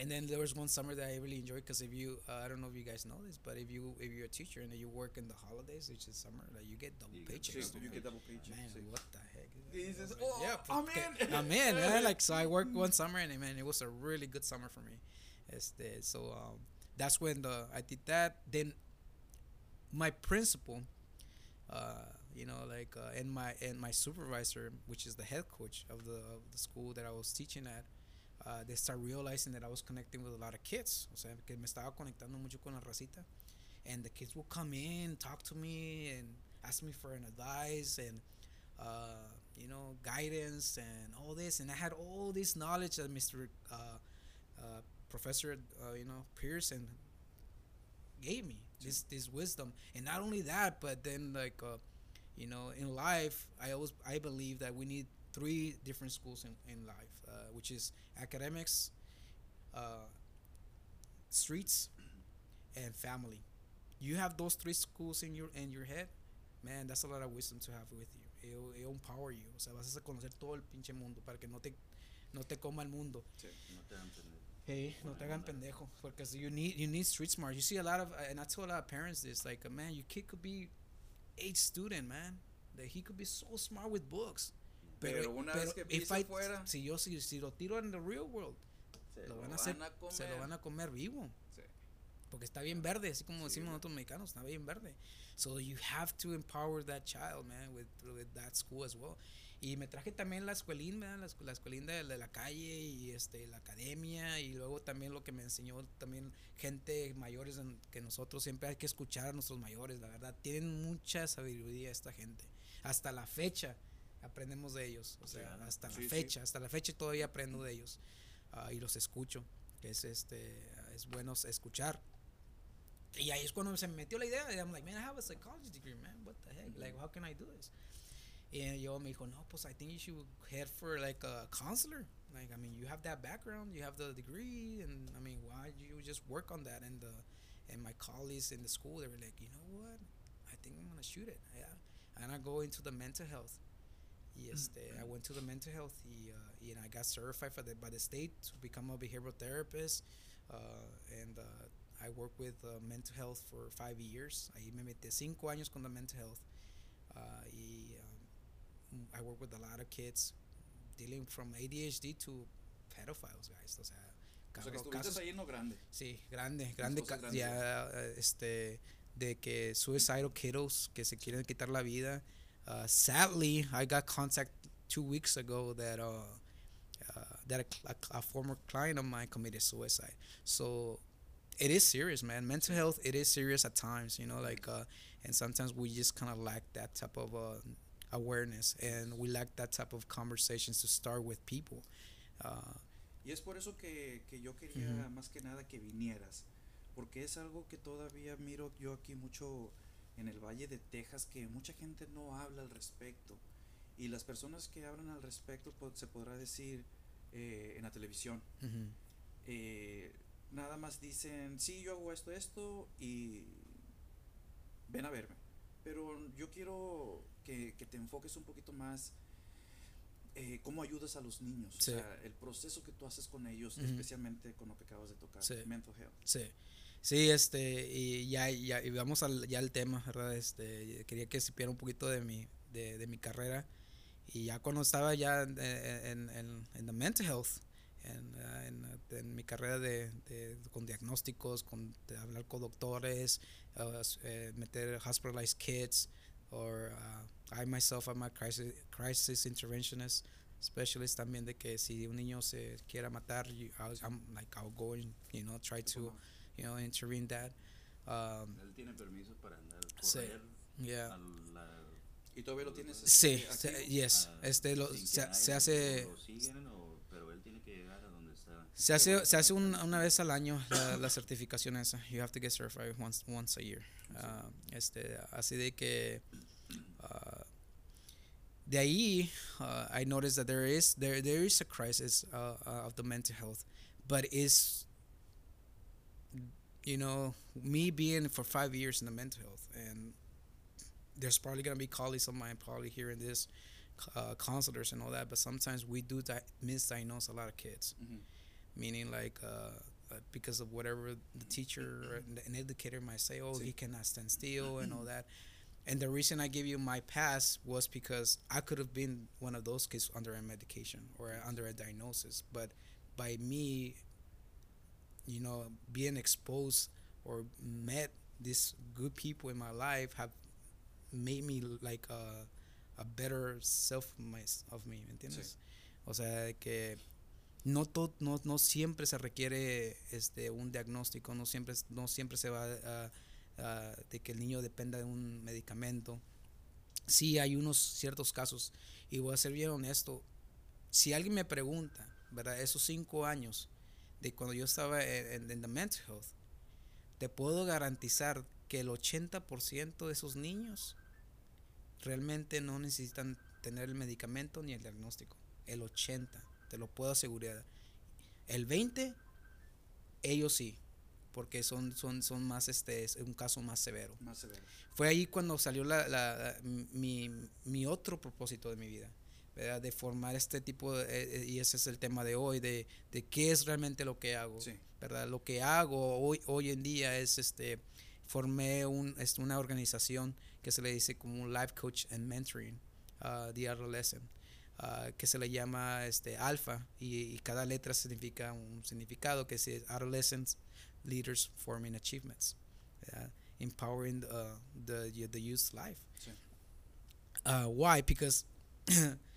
Speaker 2: and then there was one summer that I really enjoyed because if you, uh, I don't know if you guys know this, but if you if you're a teacher and you work in the holidays, which is summer, like you get double
Speaker 3: You
Speaker 2: paychecks.
Speaker 3: double
Speaker 1: you get double paycheck.
Speaker 2: Man,
Speaker 1: sí.
Speaker 2: what the heck? is
Speaker 1: Y
Speaker 2: that?
Speaker 1: dices,
Speaker 2: Like,
Speaker 1: "Oh,
Speaker 2: pues,
Speaker 1: I'm
Speaker 2: que-
Speaker 1: in." *laughs*
Speaker 2: I'm in, man. *laughs* Like, so I worked one summer, and man, it was a really good summer for me. Este, so um, that's when the I did that. Then my principal, uh, you know, like, uh, and my and my supervisor, which is the head coach of the of the school that I was teaching at. Uh, they start realizing that I was connecting with a lot of kids. O sea, que me estaba conectando mucho con la racita. And the kids will come in, talk to me, and ask me for an advice. And, uh, you know guidance and all this, and I had all this knowledge that Mr. Uh, uh, Professor uh, you know Pearson gave me this this wisdom, and not only that, but then like uh, you know in life, I always I believe that we need three different schools in in life, uh, which is academics, uh, streets, and family. You have those three schools in your in your head, man. That's a lot of wisdom to have with you. It'll, it'll empower you. O sea, vas a conocer todo el pinche mundo para que no te no te coma el mundo.
Speaker 3: No te pendejo.
Speaker 2: Hey, no te hagan pendejo. Because you need you need street smart. You see a lot of and I tell a lot of parents this like, uh, man, your kid could be age student, man. That he could be so smart with books.
Speaker 1: Pero una vez que pise
Speaker 2: I-
Speaker 1: fuera-
Speaker 2: si yo si, si lo tiro en the real world,
Speaker 3: Se
Speaker 2: lo van a
Speaker 3: van
Speaker 2: hacer,
Speaker 1: a
Speaker 2: se lo
Speaker 1: comer.
Speaker 2: van a comer vivo.
Speaker 1: Sí.
Speaker 2: Porque está bien verde, así como
Speaker 1: Sí,
Speaker 2: decimos nosotros mexicanos, está bien verde. So you have to empower that child, man, with, with that school as well. Y me traje también la escuelín, ¿verdad? La, la escuelín de, de la calle y este, la academia y luego también lo que me enseñó también gente mayores en- que nosotros siempre hay que escuchar a nuestros mayores, la verdad. Tienen mucha sabiduría esta gente. Hasta la fecha aprendemos de ellos, o sea,
Speaker 3: Claro.
Speaker 2: hasta
Speaker 1: Sí,
Speaker 2: la
Speaker 1: sí.
Speaker 2: fecha, hasta la fecha todavía aprendo de ellos ah, y los escucho, que es este, es bueno escuchar. Y ahí es cuando se me metió la idea. I'm like, man, I have a psychology degree, man. What the heck? Like, how can I do this? Y yo me dijo, no, pues I think you should head for like a counselor. Like, I mean, you have that background, you have the degree, and I mean, why do you just work on that? And the and my colleagues in the school, they were like, you know what? I think I'm gonna shoot it. Yeah, and I go into the mental health. Y este, I went to the mental health y, uh, and I got certified for the, by the state to become a behavioral therapist. Uh, and uh, I worked with uh, mental health for five years. Ahí me metí cinco años con the mental health. Uh, y um, I work with a lot of kids dealing from ADHD to pedophiles, guys. O sea,
Speaker 1: O sea que estuviste
Speaker 2: casos-
Speaker 1: ahí en lo grande.
Speaker 2: Sí, grande, grande, ya, este, de que suicidal kiddos que se quieren quitar la vida. Uh, sadly, I got contact two weeks ago that uh, uh, that a, a, a former client of mine committed suicide. So it is serious, man. Mental health, it is serious at times, you know, like, uh, and sometimes we just kind of lack that type of uh, awareness, and we lack that type of conversations to start with people. Uh,
Speaker 1: Y es por eso que, que yo quería
Speaker 2: Ujú.
Speaker 1: más que nada que vinieras. Porque es algo que todavía miro yo aquí mucho en el Valle de Texas, que mucha gente no habla al respecto. Y las personas que hablan al respecto, se podrá decir eh, en la televisión.
Speaker 2: mhm,
Speaker 1: eh, nada más dicen, sí, yo hago esto, esto y ven a verme. Pero yo quiero que, que te enfoques un poquito más eh, cómo ayudas a los niños,
Speaker 2: Sí.
Speaker 1: o sea, el proceso que tú haces con ellos,
Speaker 2: Ujú.
Speaker 1: especialmente con lo que acabas de tocar,
Speaker 2: Sí.
Speaker 1: mental health.
Speaker 2: Sí. Sí, este, y ya, ya y vamos al, ya al tema, ¿verdad? Este, quería que supiera un poquito de mi, de, de mi carrera. Y ya cuando estaba ya en, en, en, en the mental health, en, ah, mi carrera de, de- con diagnósticos, con de hablar con doctores, uh, meter hospitalized kids, or uh, I myself am a crisis, crisis interventionist specialist también de que si un niño se quiera matar, you, I'm like I'll go and you know try to you know, intervene that. Um,
Speaker 3: Él tiene permiso para andar
Speaker 2: Sí.
Speaker 3: correr
Speaker 2: yeah.
Speaker 3: a la
Speaker 1: ¿Y todavía lo tienes?
Speaker 2: Sí,
Speaker 1: este,
Speaker 2: se-
Speaker 1: activo?
Speaker 2: yes.
Speaker 3: a-
Speaker 2: Este lo,
Speaker 3: sin que
Speaker 2: se,
Speaker 3: nadie
Speaker 2: se hace
Speaker 3: Lo siguen, o- pero él tiene que llegar a donde está.
Speaker 2: se hace se hace un- una vez al año la, la certificación esa. You have to get certified once once a year. Uh, este así de que uh, de ahí uh, I noticed that there is there there is a crisis uh, uh, of the mental health, but is you know me being for five years in the mental health and there's probably gonna be colleagues of mine probably hearing this uh, counselors and all that but sometimes we do di- misdiagnose a lot of kids
Speaker 1: Ujú.
Speaker 2: meaning like uh, uh, because of whatever the teacher or an educator might say oh
Speaker 1: Sí.
Speaker 2: he cannot stand still and all that and the reason i give you my pass was because i could have been one of those kids under a medication or under a diagnosis but by me you know being exposed or met these good people in my life have made me like a, a better self of me ¿me entiendes? o sea que no, to- no no siempre se requiere este un diagnóstico no siempre no siempre se va a, a- de que el niño dependa de un medicamento sí hay unos ciertos casos. Y voy a ser bien honesto. Si alguien me pregunta, ¿verdad? Esos cinco años de cuando yo estaba en, en, the mental health, te puedo garantizar que el 80% de esos niños realmente no necesitan tener el medicamento ni el diagnóstico. El 80, te lo puedo asegurar. El 20, ellos sí, porque son, son, son más, este, es un caso más severo.
Speaker 1: Más severo.
Speaker 2: Fue ahí cuando salió la, la, mi, mi, otro propósito de mi vida, ¿verdad? de formar este tipo, de, eh, y ese es el tema de hoy, de, de qué es realmente lo que hago.
Speaker 1: Sí.
Speaker 2: ¿verdad? Lo que hago hoy, hoy en día es, este, formé un, es una organización que se le dice como un life coach and mentoring uh, the adolescent. Uh, que se le llama este alfa y, y, cada letra significa un significado que es adolescents leaders forming achievements uh, empowering the, the youth life
Speaker 1: sí.
Speaker 2: Uh, why because *clears throat*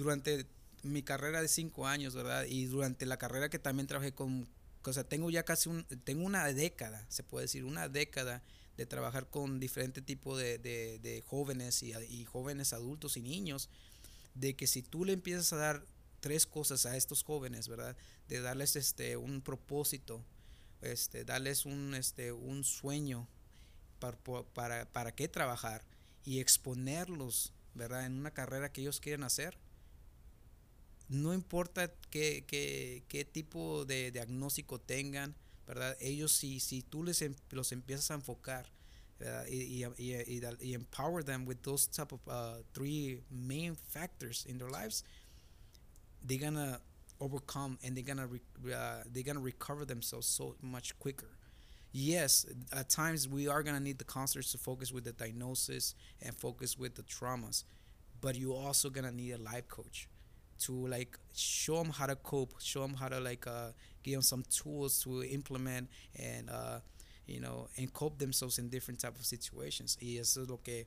Speaker 2: durante mi carrera de cinco años verdad y durante la carrera que también trabajé con o sea tengo ya casi un tengo una década se puede decir una década de trabajar con diferentes tipos de, de, de, jóvenes y, y, jóvenes adultos y niños, de que si tú le empiezas a dar tres cosas a estos jóvenes, ¿verdad? De darles este un propósito, este, darles un, este, un sueño para, para, para qué trabajar y exponerlos, ¿verdad? En una carrera que ellos quieren hacer. No importa qué, qué, qué tipo de diagnóstico tengan, ¿verdad? Ellos si, si tú les los empiezas a enfocar uh, y, y, y, y, empower them with those type of uh, three main factors in their lives, they're gonna overcome and they're gonna uh, they're gonna recover themselves so much quicker. Yes, at times we are gonna need the counselors to focus with the diagnosis and focus with the traumas, but you're also gonna need a life coach to like show them how to cope, show them how to like uh, give them some tools to implement and uh, you know and cope themselves in different type of situations. Y eso es lo que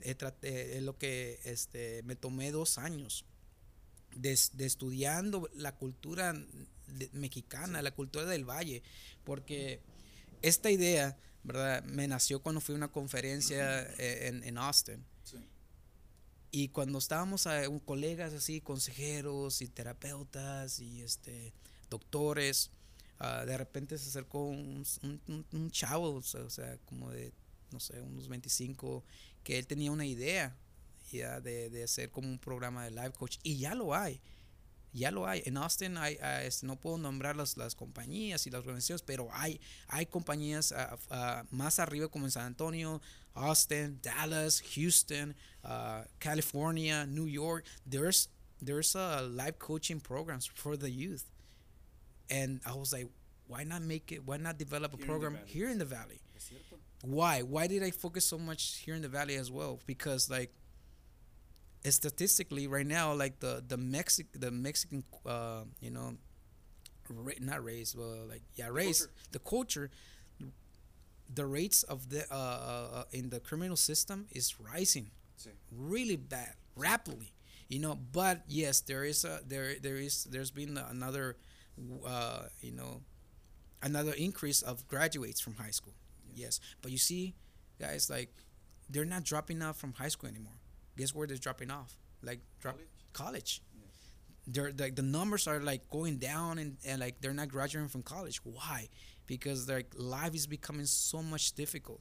Speaker 2: he traté, es lo que este me tomé dos años de, de estudiando la cultura mexicana, la cultura del valle, porque esta idea, verdad, me nació cuando fui a una conferencia en, en Austin y cuando estábamos a, un, colegas así, consejeros y terapeutas y este doctores, uh, de repente se acercó un, un, un chavo, o sea, como de, no sé, unos 25, que él tenía una idea ya de, de hacer como un programa de life coach y ya lo hay. Ya lo hay. En Austin hay, este, no puedo nombrar las, las, compañías y las organizaciones, pero hay, hay compañías uh, uh, más arriba como en San Antonio, Austin, Dallas, Houston, California, New York. There's there's a life coaching programs for the youth, and I was like, why not make it? Why not develop a
Speaker 1: Here
Speaker 2: program
Speaker 1: in
Speaker 2: here in the valley? Why? Why did I focus so much here in the valley as well? Because like statistically right now like the the Mexic the Mexican uh, you know ra- not race but like yeah race
Speaker 1: culture.
Speaker 2: the culture the rates of the uh, uh, in the criminal system is rising
Speaker 1: Sí.
Speaker 2: really bad rapidly you know but yes there is a there there is there's been another uh, you know another increase of graduates from high school. Yes but you see guys like they're not dropping out from high school anymore. Guess where they're dropping off? Like drop
Speaker 1: College?
Speaker 2: college. They're like the numbers are like going down and, and like they're not graduating from college. Why because like life is becoming so much difficult.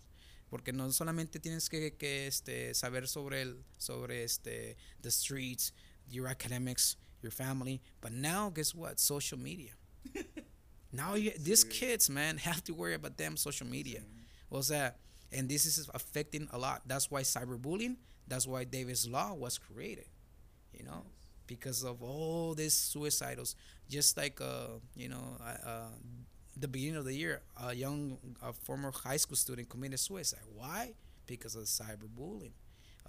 Speaker 2: Porque no solamente tienes que, que este saber sobre el sobre este the streets your academics your family but now guess what? Social media. *laughs* Now you, these kids man *laughs* have to worry about them social media. O sea and this is affecting a lot. That's why cyberbullying that's why davis law was created you know? Because of all these suicidals, just like uh you know uh, uh the beginning of the year a young a former high school student committed suicide why because of cyberbullying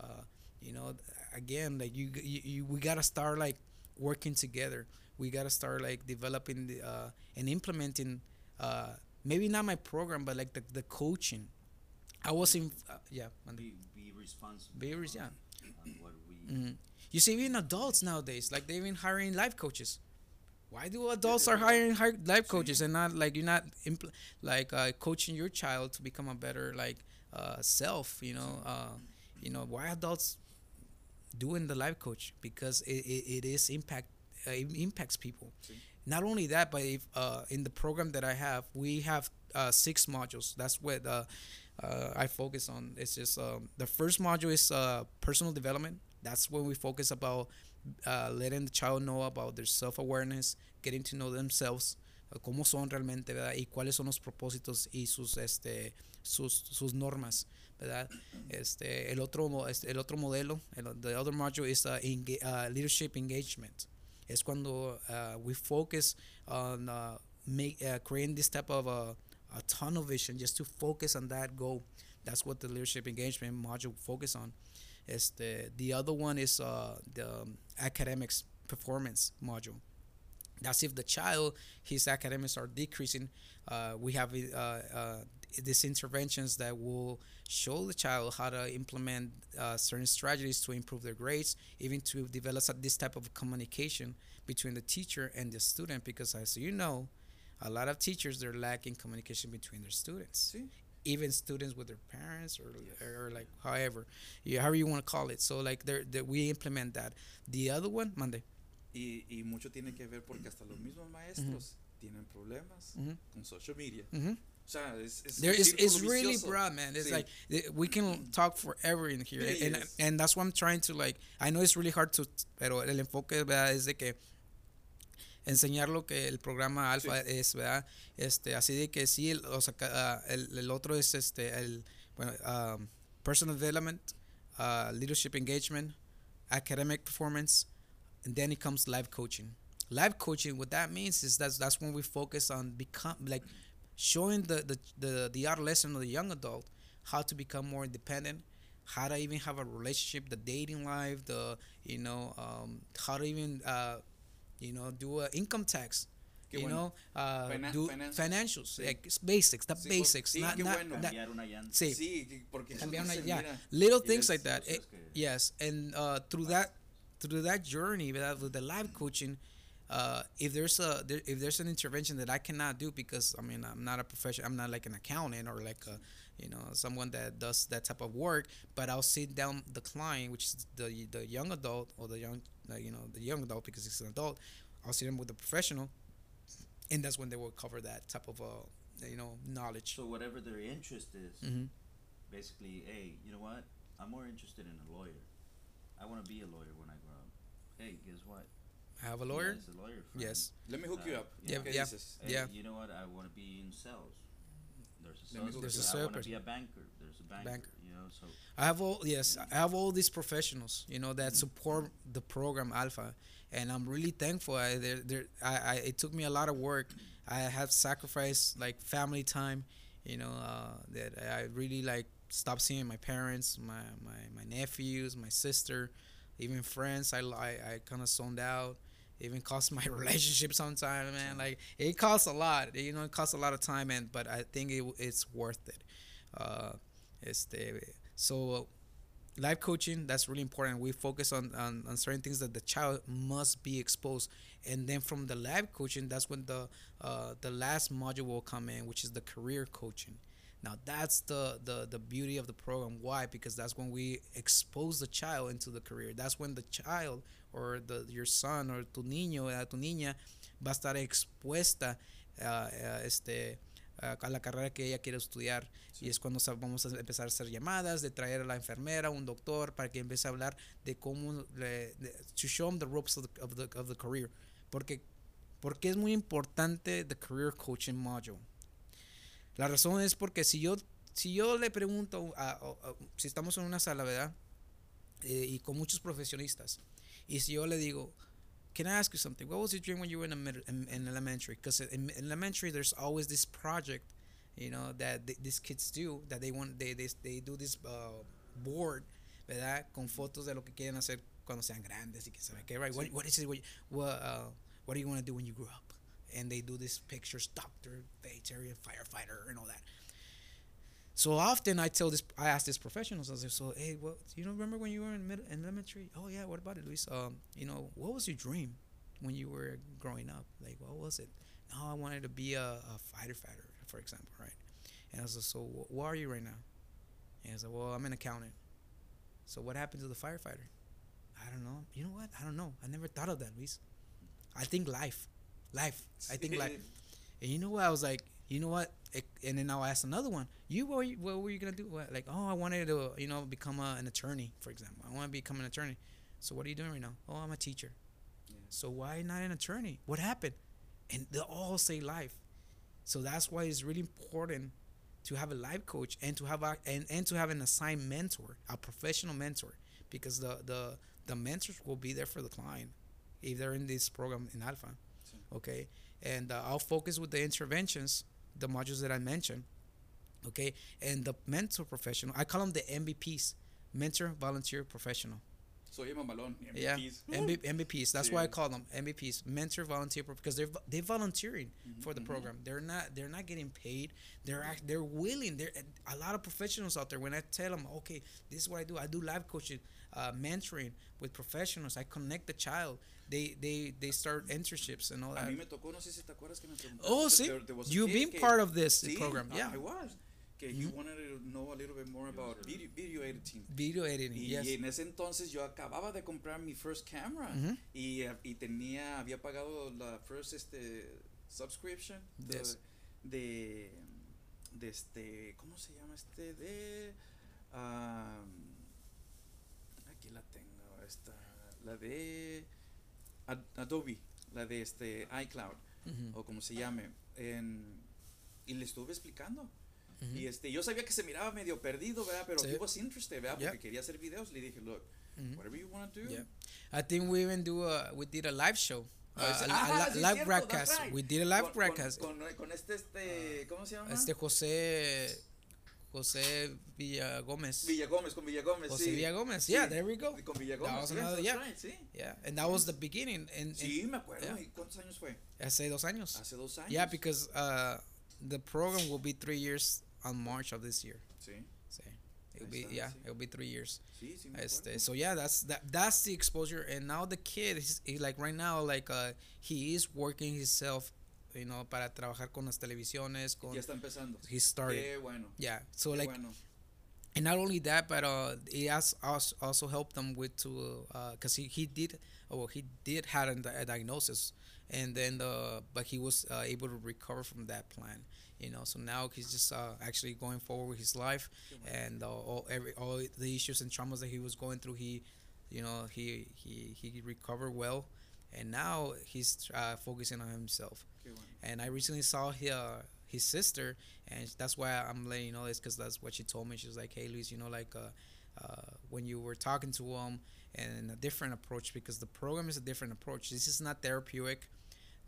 Speaker 2: uh you know again like you, you, you we gotta start like working together we gotta start like developing the, uh and implementing uh maybe not my program but like the, the coaching i was in uh, yeah
Speaker 3: Be, be responsible.
Speaker 2: Be res- yeah.
Speaker 3: on- on what we
Speaker 2: Mhm. You see, even adults nowadays, like they've been hiring life coaches. Why do adults are hiring hi- life coaches and not like you're not impl- like uh, coaching your child to become a better like uh, self? You know, uh, you know, why adults doing the life coach because it, it, it is impact uh, it impacts people. Not only that, but if uh, in the program that I have, we have uh, six modules. That's what I focus on. It's just um, the first module is personal development. That's when we focus about uh, letting the child know about their self awareness, getting to know themselves, uh, cómo son realmente, ¿verdad? Y cuáles son los propósitos y sus este sus, sus normas, ¿verdad? Este el otro este, el otro modelo, el, the other module is uh, enga- uh, leadership engagement. Es cuando uh, we focus on make creating this type of a tunnel vision just to focus on that goal. That's what the leadership engagement module focus on. Este, the other one is uh, the um, academics performance module. That's if the child his academics are decreasing. Uh, we have uh, uh, these interventions that will show the child how to implement uh, certain strategies to improve their grades, even to develop this type of communication between the teacher and the student. Because as you know, a lot of teachers they're lacking communication between their students
Speaker 1: Sí.
Speaker 2: Even students with their parents or,
Speaker 1: Yes.
Speaker 2: or, like however yeah, however you want to call it so like there that we implement that the other one monday
Speaker 1: Y, y mucho tiene que ver porque hasta los mismos maestros tienen problemas
Speaker 2: Mhm.
Speaker 1: con social media.
Speaker 2: mm-hmm.
Speaker 1: O sea, es, es
Speaker 2: there it's really broad man it's
Speaker 1: Sí.
Speaker 2: like we can talk forever in here
Speaker 1: Sí,
Speaker 2: and,
Speaker 1: yes.
Speaker 2: and that's what i'm trying to like i know it's really hard to pero el enfoque ¿verdad? es de que enseñar lo que el programa alfa es verdad? Este así de que sí el, o sea, ah, el, el otro es este el bueno um, personal development uh, leadership engagement academic performance and then it comes live coaching. Live coaching what that means is that's that's when we focus on become like showing the the the, the adolescent or the young adult how to become more independent how to even have a relationship the dating life the you know um, how to even uh, you know do a income tax
Speaker 1: Qué
Speaker 2: you
Speaker 1: bueno.
Speaker 2: know uh,
Speaker 1: Finan-
Speaker 2: do
Speaker 1: financials.
Speaker 2: financials
Speaker 1: Sí.
Speaker 2: like it's basics the
Speaker 1: Sí,
Speaker 2: basics
Speaker 1: sí,
Speaker 2: not, not
Speaker 1: bueno.
Speaker 2: that-
Speaker 3: Cambiar una llanta.
Speaker 2: sí
Speaker 1: Sí, porque
Speaker 2: Cambiar una-
Speaker 1: se
Speaker 2: yeah, little things like that. It-
Speaker 3: que-
Speaker 2: yes, and uh, through that through that journey that with the live coaching, uh, if there's a there, if there's an intervention that I cannot do because I mean I'm not a professional, I'm not like an accountant or like a you know someone that does that type of work, but I'll sit down the client, which is the the young adult or the young uh, you know the young adult because it's an adult. I'll sit them with a professional, and that's when they will cover that type of uh you know knowledge.
Speaker 3: So whatever their interest is,
Speaker 2: hmm
Speaker 3: basically, hey, you know what? I'm more interested in a lawyer. I want to be a lawyer when I grow up. Hey, guess what?
Speaker 2: I have a lawyer.
Speaker 3: He's a lawyer. friend.
Speaker 2: Yes.
Speaker 1: Let me hook you
Speaker 3: Uh,
Speaker 1: up.
Speaker 2: yeah,
Speaker 1: ¿Qué
Speaker 2: yeah.
Speaker 1: dices?
Speaker 3: Hey,
Speaker 2: Yeah.
Speaker 3: you know what? I want to be in sales. There's a
Speaker 1: Let me
Speaker 3: sales.
Speaker 1: hook
Speaker 2: There's a
Speaker 3: person. I want to be a banker. There's a banker.
Speaker 2: Banker.
Speaker 3: You know, so
Speaker 2: I have all yes, I have all these professionals, you know, that support the program Alpha, and I'm really thankful. I, they're, they're, I, I it took me a lot of work. I have sacrificed like family time, you know, uh, that I really like stopped seeing my parents, my my, my nephews, my sister, even friends. I I, I kind of zoned out. Even cost my *laughs* relationship sometimes, man. Like it costs a lot, you know. It costs a lot of time, and but I think it, it's worth it. Uh, este, so life coaching that's really important we focus on, on on certain things that the child must be exposed and then from the life coaching that's when the uh, the last module will come in which is the career coaching now that's the, the the beauty of the program. Why because that's when we expose the child into the career. That's when the child or the your son or tu niño uh, tu niña va a estar expuesta uh, uh, este uh, a la carrera que ella quiere estudiar. Y es cuando vamos a empezar a hacer llamadas de traer a la enfermera un doctor para que empiece a hablar de cómo le, de- to show them the ropes of the, of the, of the career. Porque porque es muy importante the career coaching module la razón es porque si yo si yo le pregunto a, a- a- si estamos en una sala verdad Eh, y con muchos profesionistas y si yo le digo can I ask you something? What was your dream when you were in, in, in elementary? Because in, in elementary, there's always this project, you know, that th- these kids do that they want. They they, they do this uh, board, ¿verdad? Con fotos de lo que quieren hacer cuando sean grandes y que sabe qué, right? What, what is it? What what, uh, what do you want to do when you grow up? And they do these pictures: doctor, vegetarian, firefighter, and all that. So often I tell this, I ask these professionals, I say, so, hey, what, you know, remember when you were in, mid, in elementary? Oh yeah, what about it, Luis? Um, you know, what was your dream when you were growing up? Like, what was it? Oh, I wanted to be a, a fighter fighter, for example, right? And I like, so wh- what are you right now? And I said, well, I'm an accountant. So what happened to the firefighter? I don't know. You know what? I don't know. I never thought of that, Luis. I think life, life. I think like, *laughs* And you know what? I was like, you know what? It, and then I'll ask another one. You what, were you, what were you gonna do? What, like, oh, I wanted to, you know, become a, an attorney, for example. I want to become an attorney. So what are you doing right now? Oh, I'm a teacher.
Speaker 1: Yeah.
Speaker 2: So why not an attorney? What happened? And they all say life. So that's why it's really important to have a life coach and to have a and, and to have an assigned mentor, a professional mentor, because the the the mentors will be there for the client if they're in this program in Alpha.
Speaker 1: Sí.
Speaker 2: Okay, and uh, I'll focus with the interventions, the modules that I mentioned. Okay, and the mentor professional, I call them the MVPs, mentor volunteer professional.
Speaker 1: Soy mamalón.
Speaker 2: Yeah,
Speaker 1: MVPs.
Speaker 2: MV, MVPs. That's why I call them MVPs, mentor volunteer, pro- because they're they're volunteering
Speaker 1: Mhm,
Speaker 2: for the
Speaker 1: mhm.
Speaker 2: program. They're not they're not getting paid. They're act, they're willing. There a lot of professionals out there. When I tell them, okay, this is what I do. I do life coaching, uh, mentoring with professionals. I connect the child. They they they start internships and all
Speaker 1: A
Speaker 2: that.
Speaker 1: mí me tocó, no sé si te acuerdas que me.
Speaker 2: Oh,
Speaker 1: that
Speaker 2: sí.
Speaker 1: there- there
Speaker 2: You've been part of this
Speaker 1: Sí,
Speaker 2: program. Yeah,
Speaker 1: I was. Que he
Speaker 2: Mhm.
Speaker 1: wanted to know a little bit more about video, video editing.
Speaker 2: video editing.
Speaker 1: Y
Speaker 2: yes.
Speaker 1: en ese entonces yo acababa de comprar mi first camera
Speaker 2: Mhm.
Speaker 1: y, eh, y tenía, había pagado la first este, subscription de,
Speaker 2: Yes.
Speaker 1: de, de este, ¿cómo se llama este? De, um, aquí la tengo, esta, la de Ad- Adobe, la de este iCloud
Speaker 2: Mhm,
Speaker 1: o como se llame. En, y le estuve explicando.
Speaker 2: mhm.
Speaker 1: Y este, yo sabía que se miraba medio perdido, ¿verdad? Pero
Speaker 2: Sí.
Speaker 1: he was interested, ¿verdad?
Speaker 2: Yeah.
Speaker 1: Porque quería hacer videos. Le dije, look, whatever you want to do.
Speaker 2: Yeah. I think we even do a we did a live show. Uh,
Speaker 1: Ah,
Speaker 2: a, a
Speaker 1: sí,
Speaker 2: li-
Speaker 1: cierto,
Speaker 2: live broadcast.
Speaker 1: right.
Speaker 2: We did a live
Speaker 1: Con- con-
Speaker 2: broadcast.
Speaker 1: Con, con este, este, ¿cómo se llama?
Speaker 2: Este José José Villa Gómez.
Speaker 1: Villagómez, con Villagómez,
Speaker 2: José
Speaker 1: sí.
Speaker 2: Villa Gómez.
Speaker 1: Sí,
Speaker 2: Yeah, there we go.
Speaker 1: Con Villagómez,
Speaker 2: That was another- yeah.
Speaker 1: right, sí.
Speaker 2: Yeah, and that was the beginning. And,
Speaker 1: Sí, me acuerdo.
Speaker 2: yeah.
Speaker 1: ¿Y cuántos años fue?
Speaker 2: hace dos años.
Speaker 1: Hace dos años.
Speaker 2: Yeah, because uh, the program will be three years on March of this year.
Speaker 1: Sí,
Speaker 2: So it'll be yeah,
Speaker 1: sí.
Speaker 2: it'll be three years.
Speaker 1: sí, sí
Speaker 2: Este, so yeah, that's that. That's the exposure, and now the kid, he's, he, like right now, like uh, he is working himself, you know, para trabajar con las televisiones. Con
Speaker 1: Ya está empezando.
Speaker 2: he started.
Speaker 1: Qué bueno.
Speaker 2: Yeah. So
Speaker 1: qué
Speaker 2: like,
Speaker 1: bueno.
Speaker 2: and not only that, but uh, he has also also helped them with to uh, cause he, he did oh he did had a, a diagnosis, and then the but he was uh, able to recover from that plan. You know, so now he's just uh, actually going forward with his life, and uh, all every all the issues and traumas that he was going through, he, you know, he he he recovered well, and now he's uh, focusing on himself. And I recently saw his, uh, his sister, and that's why I'm letting you know this because that's what she told me. She was like, "Hey, Luis, you know, like uh, uh, when you were talking to him, and a different approach because the program is a different approach. This is not therapeutic.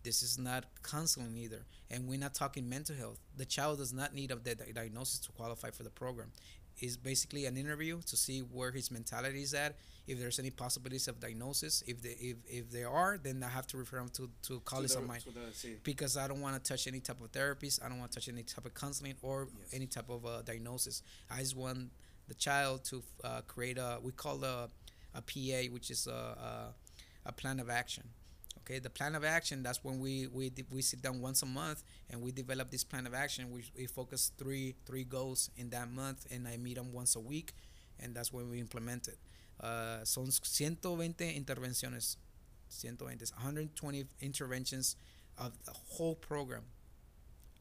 Speaker 2: This is not counseling either, and we're not talking mental health. The child does not need a di- diagnosis to qualify for the program. It's basically an interview to see where his mentality is at. If there's any possibilities of diagnosis, if they, if if there are, then I have to refer him to to colleagues
Speaker 1: So
Speaker 2: of mine
Speaker 1: the-
Speaker 2: because I don't want to touch any type of therapies. I don't want to touch any type of counseling or
Speaker 1: Yes.
Speaker 2: any type of uh, diagnosis. I just want the child to uh, create a we call a a PA, which is a, a a plan of action. Okay, the plan of action. That's when we we we sit down once a month and we develop this plan of action. We we focus three three goals in that month, and I meet them once a week, and that's when we implement it. Uh, son 120 intervenciones, 120, 120 interventions of the whole program,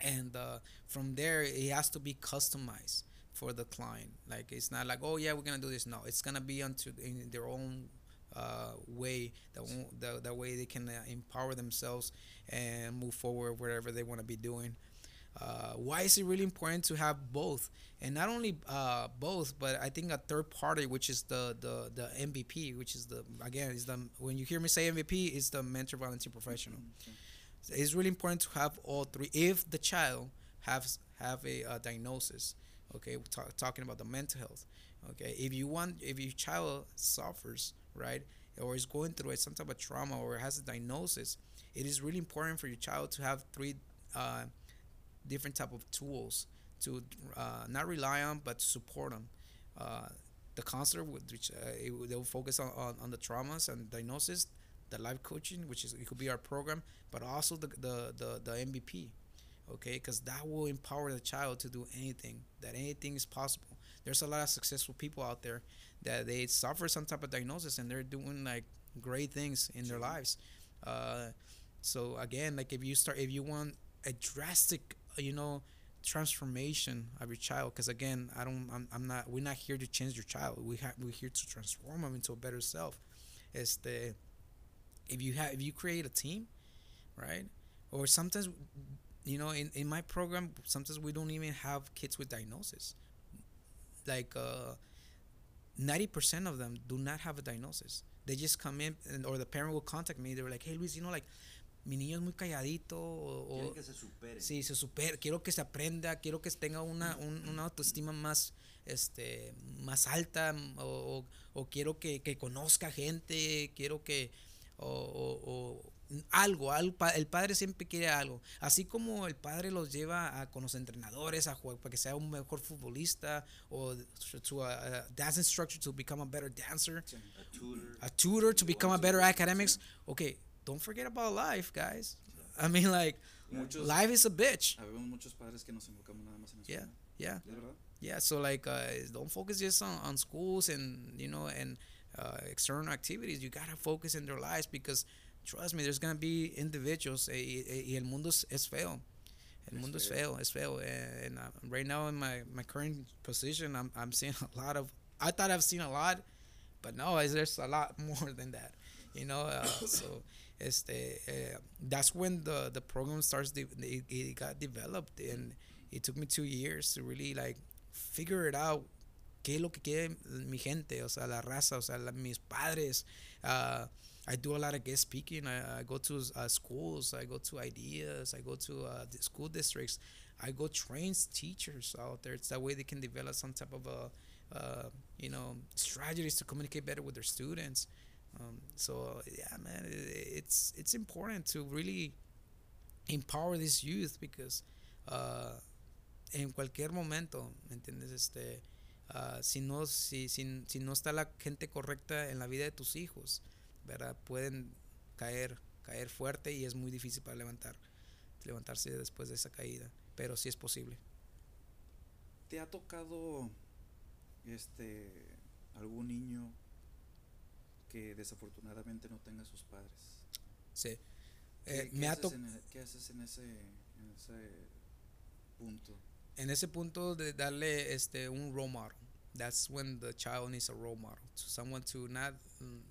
Speaker 2: and uh, from there it has to be customized for the client. Like it's not like oh yeah we're gonna do this. No, it's gonna be onto in their own uh, way that won't- the, that way they can uh, empower themselves and move forward wherever they want to be doing. Uh, why is it really important to have both and not only uh, both but i think a third party which is the, the the mvp which is the again is the when you hear me say mvp it's the mentor volunteer professional
Speaker 1: Sí.
Speaker 2: it's really important to have all three if the child has have a uh, diagnosis okay we're ta- talking about the mental health okay if you want if your child suffers right or is going through it, some type of trauma or has a diagnosis it is really important for your child to have three uh, different type of tools to uh, not rely on but to support them uh, the counselor which uh, it, they'll focus on, on, on the traumas and diagnosis the life coaching which is it could be our program but also the the the, the mvp okay? Because that will empower the child to do anything that anything is possible. There's a lot of successful people out there that they suffer some type of diagnosis and they're doing like great things in their lives. Uh, so again, like if you start, if you want a drastic, uh, you know, transformation of your child, because again, I don't, I'm, I'm not, we're not here to change your child. We have, we're here to transform them into a better self. It's the, if you have, if you create a team, right, or sometimes, you know, in in my program, sometimes we don't even have kids with diagnosis. Like, uh, ninety percent of them do not have a diagnosis. They just come in, and, or the parent will contact me. They were like, "Hey, Luis, you know, like, mi niño es muy calladito, o,
Speaker 3: que se supere.
Speaker 2: Sí, se supera. Quiero que se aprenda, quiero que tenga una, un- una autoestima más, este, más alta, o, o- o quiero que, que conozca gente, quiero que, o algo, el padre siempre quiere algo. Así como el padre los lleva a, con los entrenadores a jugar para que sea un mejor futbolista, o to a, a dance instructor to become a better dancer.
Speaker 3: A tutor.
Speaker 2: a tutor to become a better academics. Okay, don't forget about life, guys. I mean, like,
Speaker 1: Muchos,
Speaker 2: life is a bitch.
Speaker 1: habemos muchos padres que nos enfocamos nada más en eso.
Speaker 2: Yeah, yeah. Yeah, so like, uh, don't focus just on, on schools and you know and uh, external activities. You gotta focus in their lives because trust me, there's gonna be individuals. eh, y, y- y el mundo es, es feo. El mundo es
Speaker 1: feo.
Speaker 2: es feo. eh, And uh, right now in my, my current position, I'm I'm seeing a lot of. I thought I've seen a lot, but no, there's a lot *laughs* more than that. You know, uh, *coughs* so este, uh, that's when the the program starts. De- it, it got developed, and it took me two years to really like figure it out. ¿Qué es lo que quiere mi gente? O sea, la raza, o sea, la- mis padres. Uh, I do a lot of guest speaking. I, I go to uh, schools. I go to ideas. I go to uh, school districts. I go train teachers out there. It's that way they can develop some type of a, uh, you know, strategies to communicate better with their students. Um, so yeah, man, it, it's it's important to really empower this youth because uh, en cualquier momento, ¿me entiendes? Este, ah, si no si, si, si no está la gente correcta en la vida de tus hijos, ¿verdad? Pueden caer caer fuerte y es muy difícil para levantar levantarse después de esa caída, pero sí es posible.
Speaker 1: ¿Te ha tocado este algún niño que desafortunadamente no tenga sus padres?
Speaker 2: Sí.
Speaker 1: ¿Qué,
Speaker 2: Eh,
Speaker 1: qué
Speaker 2: me ha
Speaker 1: haces
Speaker 2: to-
Speaker 1: en, e- qué haces en ese, en ese punto?
Speaker 2: en ese punto de darle este un role model. That's when the child needs a role model, to someone to not, mm,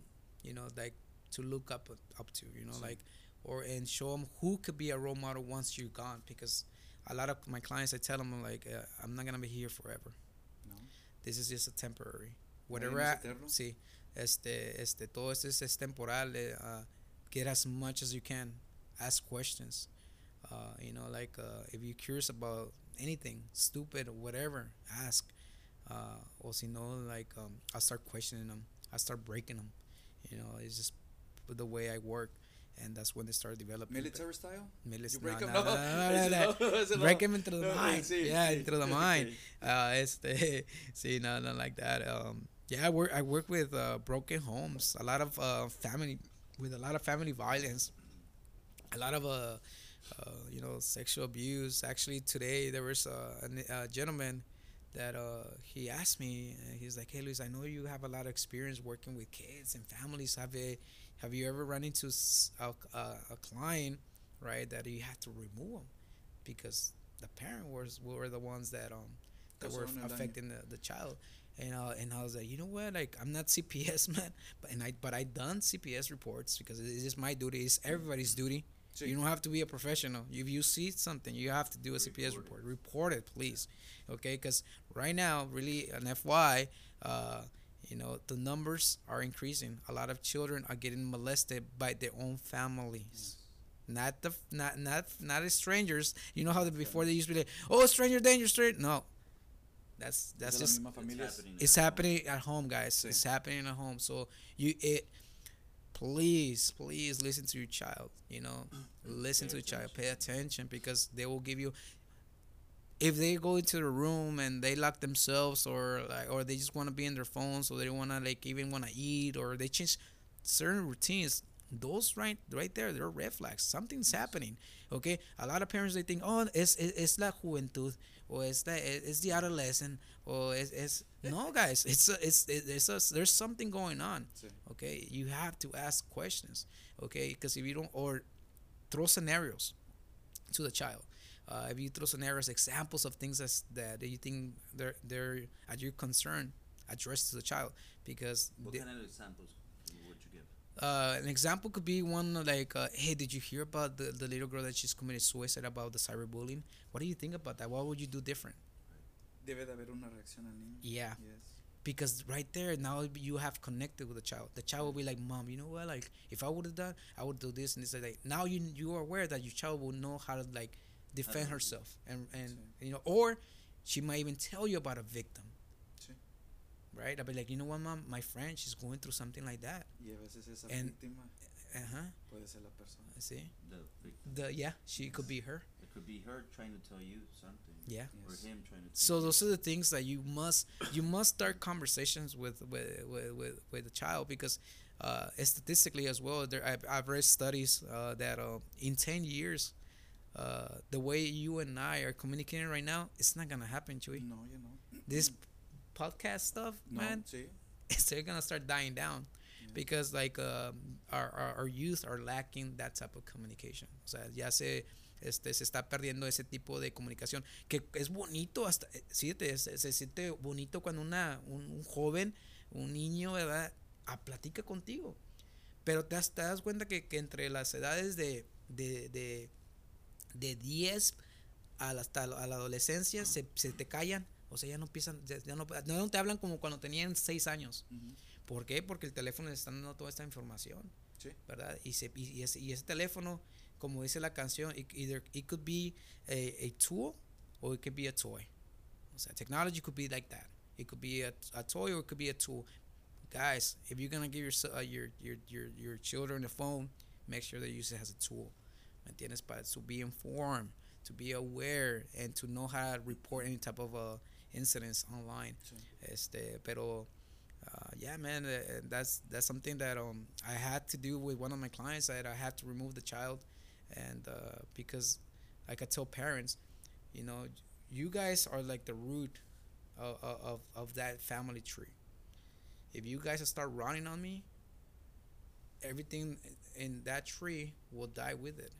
Speaker 2: you know, like to look up up to, you know,
Speaker 1: Sí.
Speaker 2: like, or and show them who could be a role model once you're gone. Because a lot of my clients, I tell them like, uh, I'm not gonna be here forever.
Speaker 1: ¿no?
Speaker 2: This is just a temporary. Whatever. I- sí, este, este, todo esto es, es temporal. eh, uh, get as much as you can. Ask questions. Uh, you know, like uh, if you're curious about anything, stupid or whatever, ask. Uh, or si no, like um, I'll start questioning them. I start breaking them. You know, it's just the way I work, and that's when they start developing.
Speaker 1: Military style?
Speaker 2: Milis-
Speaker 1: You break
Speaker 2: no,
Speaker 1: 'em?
Speaker 2: no,
Speaker 1: No,
Speaker 2: no, no, no, no.
Speaker 1: no. *laughs*
Speaker 2: Break him into the mind.
Speaker 1: sí,
Speaker 2: yeah,
Speaker 1: sí.
Speaker 2: into the mind. *laughs* Uh, este, *laughs* sí, no, not like that. Um, yeah, I work. I work with uh, broken homes. A lot of uh, family, with a lot of family violence. A lot of uh, uh, you know, sexual abuse. Actually, today there was uh, a, n- a gentleman that uh, he asked me. Uh, he's like, "Hey, Luis, I know you have a lot of experience working with kids and families. Have you, have you ever run into a client, right, that you had to remove them because the parent was were the ones that um that were
Speaker 1: Causaron el daño.
Speaker 2: affecting the, the child." And uh, and I was like, you know what? Like I'm not *laughs* CPS man, but and I but I done CPS reports because it's just my duty. It's everybody's duty.
Speaker 1: Sí.
Speaker 2: You don't have to be a professional. If you see something, you have to do a CPS report. Report it, please. Okay, because right now, really, an FY, uh, you know, the numbers are increasing. A lot of children are getting molested by their own families. Not the not not not as strangers. You know how the, before they used to be like, oh, stranger danger, stranger. No, that's that's just
Speaker 1: mismas familias.
Speaker 2: it's happening at home, guys.
Speaker 1: Sí.
Speaker 2: It's happening at home. So you it please, please listen to your child. You know, mm. listen
Speaker 3: Pay
Speaker 2: to your child. Pay attention because they will give you. If they go into the room and they lock themselves, or like, or they just want to be in their phones, or they want to like even want to eat, or they change certain routines. Those right, right there, they're red flags. Something's happening. Okay, a lot of parents they think, oh, it's es, es la juventud. or it's that it's the adolescent, or it's, it's no guys. It's a, it's it- it's a, there's something going on. Okay, you have to ask questions. Okay, because if you don't or throw scenarios to the child. Uh, if you throw scenarios, examples of things that's, that you think they're they're at your concern, address to the child because
Speaker 3: What
Speaker 2: the-
Speaker 3: kind of examples would you give?
Speaker 2: uh, an example could be one like, uh, hey, did you hear about the, the little girl that she's committed suicide about the cyberbullying? What do you think about that? What would you do different?
Speaker 1: Debe de haber una reacción al niño.
Speaker 2: Yeah,
Speaker 1: Yes.
Speaker 2: because right there now you have connected with the child. The child will be like, mom, you know what? Like, if I would have done, I would do this and it's like now you you are aware that your child will know how to like defend herself and and
Speaker 1: Sí.
Speaker 2: you know, or she might even tell you about a victim.
Speaker 1: Sí.
Speaker 2: Right? I'll be like, you know what, mom, my friend, she's going through something like that.
Speaker 1: Y a veces esa
Speaker 2: And-
Speaker 1: víctima
Speaker 2: Uh huh.
Speaker 1: puede ser la persona.
Speaker 2: See,
Speaker 3: The victim.
Speaker 2: the yeah, she could be her.
Speaker 3: It could be her trying to tell you something,
Speaker 2: Yeah.
Speaker 3: or him trying to. Tell
Speaker 2: So
Speaker 3: you.
Speaker 2: those are the things that you must you must start conversations with with with, with, with the child because uh, statistically as well there I've, I've read studies uh, that uh, in 10 years uh, the way you and I are communicating right now it's not gonna happen Chewy.
Speaker 1: No, you know.
Speaker 2: this podcast stuff
Speaker 1: No,
Speaker 2: man
Speaker 1: sí. *laughs*
Speaker 2: they're gonna start dying down because like um, our, our, our youth are lacking that type of communication o sea ya se este se está perdiendo ese tipo de comunicación que es bonito hasta eh, fíjate, se, se siente bonito cuando una un, un joven un niño verdad a, platica contigo pero te das, te das cuenta que, que entre las edades de de, de, de 10 a la, hasta la- a la adolescencia se, se te callan o sea ya no empiezan ya, ya no, no te hablan como cuando tenían 6 años. ¿Por qué? Porque el teléfono le está dando toda esta información,
Speaker 1: Sí.
Speaker 2: ¿verdad? Y, se, y, y ese, y ese teléfono, como dice la canción, it, either it could be a, a tool or it could be a toy. O sea, technology could be like that. It could be a, a toy or it could be a tool. Guys, if you're gonna give your uh, your, your your your children a phone, make sure they use it as a tool. ¿Me entiendes? Para to be informed, to be aware, and to know how to report any type of uh, incidents online.
Speaker 1: Sí.
Speaker 2: Este, pero uh, yeah, man, uh, that's that's something that um I had to do with one of my clients. That I had to remove the child, and uh, because like I tell parents, you know, you guys are like the root of of, of that family tree. If you guys start running on me, everything in that tree will die with it.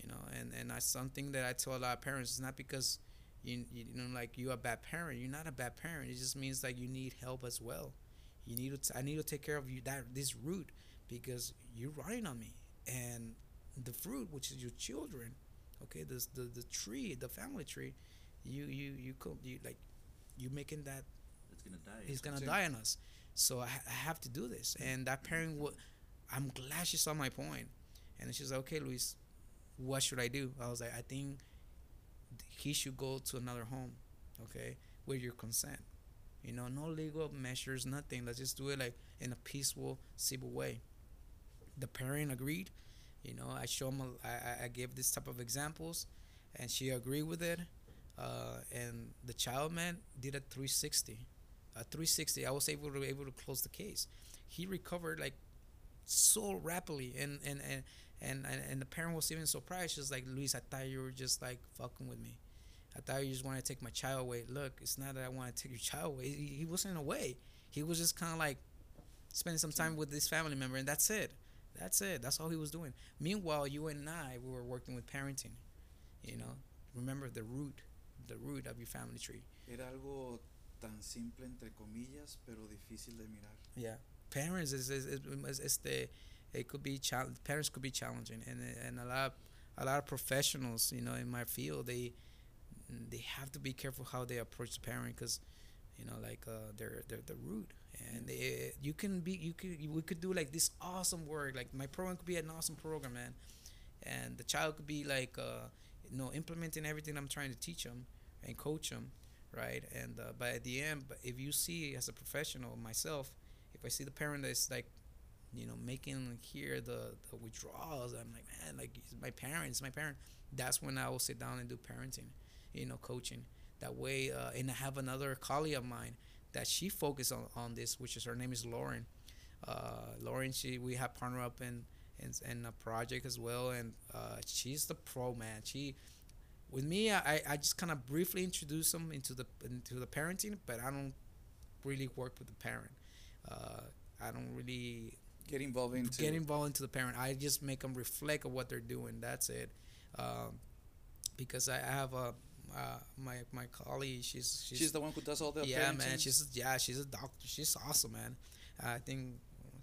Speaker 2: You know, and and that's something that I tell a lot of parents. It's not because you you know like you're a bad parent. You're not a bad parent. It just means like you need help as well. You need to. T- I need to take care of you that this root because you're running on me and the fruit, which is your children. Okay, this the the tree, the family tree. You you you co- you like you making that
Speaker 3: it's gonna die.
Speaker 2: he's gonna die on us. So I, ha- I have to do this. And that parent, wa- I'm glad she saw my. And she's like, okay, Luis, what should I do? I was like, I think he should go to another home, okay, with your consent. You know, no legal measures, nothing. Let's just do it like in a peaceful, civil way. The parent agreed. You know, I show him, a, I, I- gave this type of examples, and she agreed with it. Uh, and the child man did a 360 a 360 i was able to able to close the case. He recovered like so rapidly and and and and, and, the parent was even surprised. She's like luis i thought you were just like fucking with me. I thought you just want to take my child away. Look it's not that i want to take your child away. He, he wasn't away he was just kind of like spending some time with this family member and that's it that's it. That's all he was doing. Meanwhile you and i we were working with parenting you know? Remember the root the root of your family tree.
Speaker 1: Era algo tan simple entre comillas, pero difícil de mirar.
Speaker 2: Yeah, parents is is, is, the it could be chal- parents could be challenging, and and a lot a lot of professionals, you know, in my field, they they have to be careful how they approach the parent because you know like uh they're they're the root and they, you can be you could we could do like this awesome work. Like my program could be an awesome program man. And the child could be like uh you know implementing everything i'm trying to teach them and coach them right? And uh, but at the end but if you see as a professional myself if i see the parent that's like you know making here the, the withdrawals i'm like man like my parents my parent. That's when i will sit down and do parenting you know coaching. That way uh, and i have another colleague of mine that she focused on, on this which is her name is lauren uh, lauren she we have partnered up in, in in a project as well and uh, she's the pro man she with me, I, I just kind of briefly introduce them into the into the parenting, but I don't really work with the parent. Uh, I don't really
Speaker 1: Get involved into
Speaker 2: get involved into the parent. I just make them reflect on what they're doing. That's it. Um, because I have a uh, my my colleague. She's she's,
Speaker 1: She's the one who does all the
Speaker 2: yeah
Speaker 1: parenting?
Speaker 2: man. She's yeah she's a doctor. She's awesome man. I think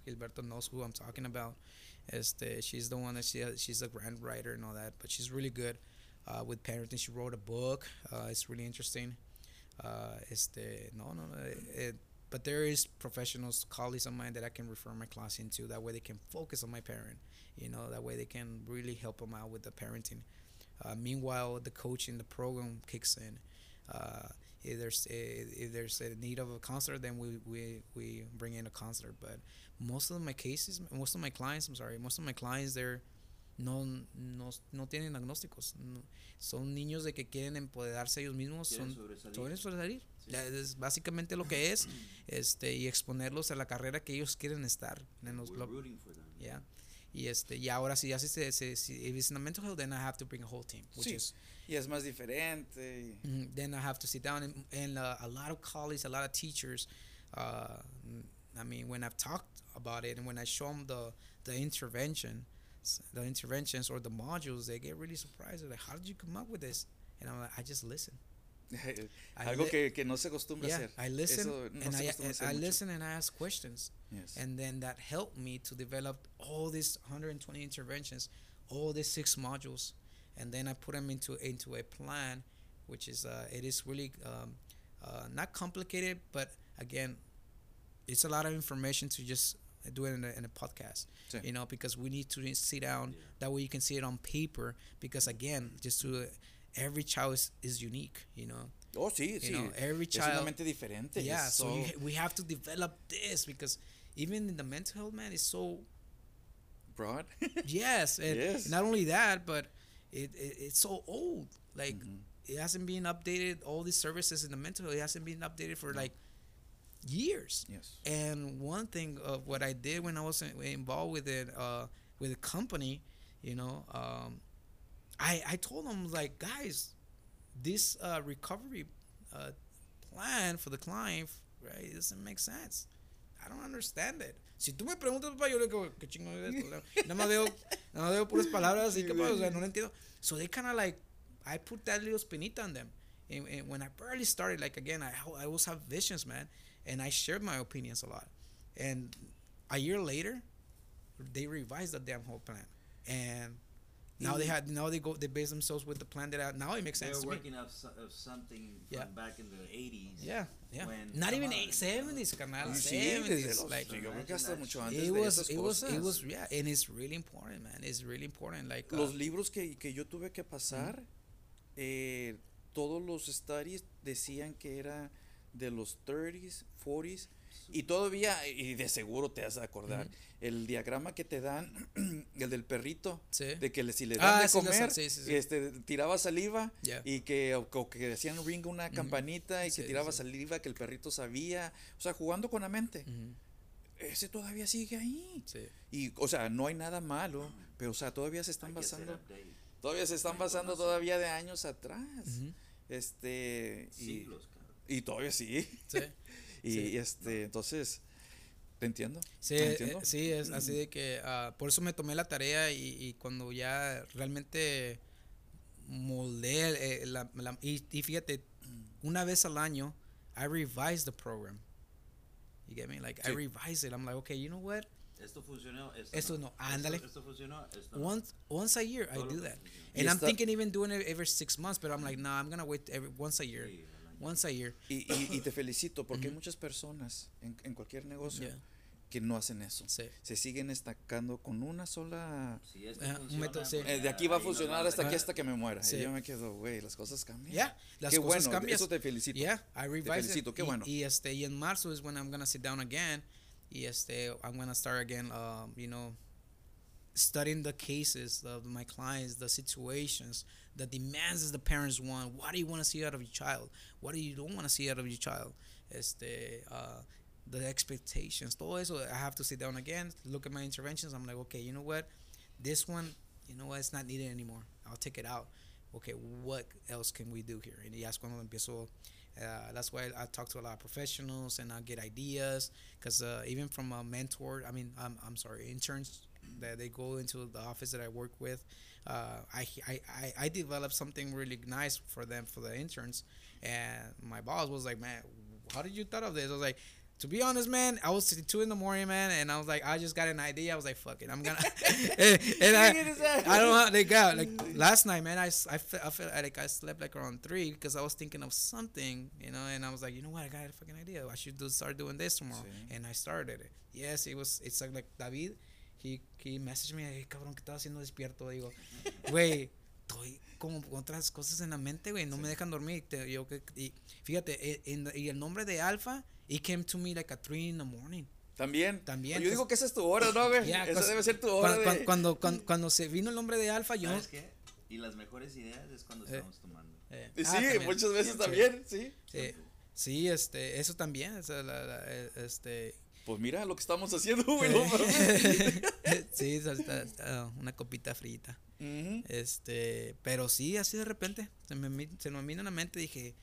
Speaker 2: Gilberto knows who I'm talking about. Este, she's the one that she she's a grant writer and all that, but she's really good uh, with parenting. She wrote a book. Uh, it's really interesting. Uh, este, no, no, no. It, but there is professionals, colleagues of mine that I can refer my class into. That way they can focus on my parent. You know, that way they can really help them out with the parenting. Uh, meanwhile, the coaching, the program kicks in. Uh, if there's a, if there's a need of a counselor, then we, we, we bring in a counselor. But most of my cases, most of my clients, I'm sorry, most of my clients, they're no, no, no tienen agnósticos. No, son niños de que quieren empoderarse ellos mismos.
Speaker 3: Quieren
Speaker 2: Son,
Speaker 3: sobresalir.
Speaker 2: quieren sobresalir.
Speaker 3: Sí.
Speaker 2: Es básicamente lo que es. *clears throat* este Y exponerlos a la carrera que ellos quieren estar. En los, lo- yeah. Y este y ahora si ya si, se, se, si if it's in a mental health, then I have to bring a whole team, which
Speaker 1: Sí.
Speaker 2: is
Speaker 1: Y es más diferente.
Speaker 2: Mhm. Then I have to sit down and, and uh, a lot of colleagues, a lot of teachers. Uh, I mean, when I've talked about it and when I show them the the intervention, the interventions or the modules, they get really surprised. They're like, "How did you come up with this?" And I'm like, "I just listen. I
Speaker 1: Algo que, que no se acostumbra
Speaker 2: yeah,
Speaker 1: a hacer.
Speaker 2: I listen
Speaker 1: Eso no
Speaker 2: and
Speaker 1: se
Speaker 2: I, and
Speaker 1: hacer
Speaker 2: I
Speaker 1: mucho.
Speaker 2: listen and I ask questions,
Speaker 1: Yes.
Speaker 2: and then that helped me to develop all these 120 interventions, all these six modules, and then I put them into into a plan, which is uh, it is really um, uh, not complicated, but again, it's a lot of information to just do it in a, in a podcast,
Speaker 1: Sí.
Speaker 2: you know, because we need to sit down.
Speaker 3: Yeah.
Speaker 2: That way you can see it on paper. Because again, just to every child is, is unique, you know.
Speaker 1: Oh, sí,
Speaker 2: You
Speaker 1: sí.
Speaker 2: know, every
Speaker 1: es
Speaker 2: child.
Speaker 1: mente diferente.
Speaker 2: Yeah,
Speaker 1: es
Speaker 2: so you, we have to develop this because even in the mental health, man, it's so
Speaker 1: broad. *laughs*
Speaker 2: yes, and
Speaker 1: Yes.
Speaker 2: not only that, but it, it it's so old. Like
Speaker 1: Mhm.
Speaker 2: it hasn't been updated. All these services in the mental health it hasn't been updated for like years.
Speaker 1: Yes.
Speaker 2: And one thing of what I did when I was in- involved with it, uh, with a company, you know, um, I I told them like, guys, this uh, recovery uh, plan for the client, right, it doesn't make sense. I don't understand it. Si tú me preguntas, papá, yo le digo, ¿qué chingo es esto? Nada más veo, nada más veo puras palabras así, que, pasa, o sea, no lo entiendo. So they kind of like, I put that little spinita on them. And, and when I barely started, like again, I, I always have visions, man. And I shared my opinions a lot. And a year later, they revised the damn whole plan. And now they had now they go they base themselves with the plan that I, now it makes
Speaker 3: They
Speaker 2: sense me.
Speaker 3: working off, so- of something from
Speaker 2: Yeah.
Speaker 3: back in the 80s.
Speaker 2: Yeah, yeah.
Speaker 3: when-
Speaker 2: Not even eight,
Speaker 3: you know.
Speaker 2: 70s, carnal.
Speaker 1: Sí, desde
Speaker 2: 70s.
Speaker 1: los,
Speaker 2: Like, it was, it was, it was, yeah, and it's really important, man. It's really important. Like, uh,
Speaker 1: Los libros que, que yo tuve que pasar, eh, todos los studies decían que era de los 30s, 40s, y todavía, y de seguro te has de acordar, el diagrama que te dan, *clears throat* el del perrito,
Speaker 2: sí.
Speaker 1: de que le- si le
Speaker 2: Ah,
Speaker 1: dan de
Speaker 2: sí,
Speaker 1: comer,
Speaker 2: sí, sí, sí.
Speaker 1: este tiraba saliva
Speaker 2: Yeah.
Speaker 1: y que o, o que decían ring una campanita y
Speaker 2: Sí,
Speaker 1: que tiraba
Speaker 2: sí.
Speaker 1: saliva que el perrito sabía, o sea, jugando con la mente. Ese todavía sigue ahí.
Speaker 2: sí.
Speaker 1: Y o sea, no hay nada malo, pero o sea, todavía se están
Speaker 3: Hay
Speaker 1: basando todavía se están basando todavía de años atrás. Este y,
Speaker 3: Siglos,
Speaker 1: y todavía sí.
Speaker 2: sí. *laughs*
Speaker 1: Y
Speaker 2: Sí.
Speaker 1: este, entonces te entiendo.
Speaker 2: Sí,
Speaker 1: ¿te
Speaker 2: eh, sí, es así de que ah, por eso me tomé la tarea y, y cuando ya realmente moldé eh, la, la- y, y fíjate, una vez al año, I revise the program. You get me? Like I revise it. I'm like, okay, you know what?
Speaker 3: Esto funcionó, esto,
Speaker 2: Esto no, ándale.
Speaker 3: Esto, esto funcionó, esto no.
Speaker 2: Once once a year I do that. And I'm thinking even doing it every six months, but I'm like, nah, I'm gonna wait every once a year.
Speaker 3: Sí.
Speaker 2: Once a year.
Speaker 1: Y, y- y te *coughs* felicito porque hay
Speaker 2: Ujú.
Speaker 1: muchas personas en, en cualquier negocio
Speaker 2: Yeah.
Speaker 1: que no hacen eso.
Speaker 2: Sí.
Speaker 1: Se siguen estancando con una sola
Speaker 3: esto
Speaker 2: Ajá, un
Speaker 3: funciona,
Speaker 2: método, sí.
Speaker 1: Eh, de aquí va a funcionar hasta aquí hasta que me muera.
Speaker 2: Sí.
Speaker 1: Y yo me quedo, güey, las cosas cambian.
Speaker 2: Yeah, las
Speaker 1: qué
Speaker 2: cosas
Speaker 1: bueno,
Speaker 2: cambian.
Speaker 1: eso te felicito.
Speaker 2: Yeah, I revise
Speaker 1: felicito,
Speaker 2: it.
Speaker 1: qué
Speaker 2: y,
Speaker 1: bueno.
Speaker 2: y este y en marzo is when I'm gonna sit down again. Y este I'm gonna start again. Um, you know, studying the cases of my clients, the situations, the demands that the parents want. What do you want to see out of your child? What do you don't want to see out of your child? Este, uh, the expectations. Todo eso. I have to sit down again, look at my interventions. I'm like, okay, you know what? This one, you know what? It's not needed anymore. I'll take it out. okay, what else can we do here? Ya es cuando empiezo. Uh, that's why I talk to a lot of professionals and I get ideas because uh, even from a mentor, I mean, I'm, I'm sorry, interns that they go into the office that I work with, uh, I, I, I, I developed something really nice for them for the interns, and my boss was like, man, how did you thought of this? I was like, to be honest, man, I was two in the morning, man, and I was like, I just got an idea. I was like, fuck it, I'm gonna. *laughs* *laughs* and, and I, I don't know how they got like *laughs* last night, man. I fe- I felt like I slept like around three because I was thinking of something, you know, and I was like, you know what, I got a fucking idea. I should do start doing this tomorrow,
Speaker 1: Sí.
Speaker 2: and I started it. Yes, it was. It's like, like David. He he messaged me, hey, cabrón, ¿qué estás haciendo despierto? Digo, güey, estoy como con otras cosas en la mente, güey, no me dejan dormir. Te- yo que y fíjate, eh, en- y el nombre de Alpha, it came to me like at 3 in the morning.
Speaker 1: También.
Speaker 2: También,
Speaker 1: Yo digo que esa es tu hora, ¿no, güey?
Speaker 2: Ya,
Speaker 1: esa debe ser tu hora.
Speaker 2: Cuando,
Speaker 1: de-
Speaker 2: cuando, cuando, cuando se vino el nombre de Alpha, yo...
Speaker 3: ¿Sabes qué? Y las mejores ideas es cuando
Speaker 2: Eh.
Speaker 3: estamos tomando.
Speaker 2: eh,
Speaker 1: Y
Speaker 2: ah,
Speaker 1: sí,
Speaker 2: también.
Speaker 1: muchas veces
Speaker 2: Sí.
Speaker 1: también, sí.
Speaker 2: Sí, sí, este, eso también, la- la- eh, este,
Speaker 1: Pues mira lo que estamos haciendo, güey. *laughs*
Speaker 2: sí, está- está- está una copita frita, este, pero sí, así de repente, se me, se me vino a la mente, dije,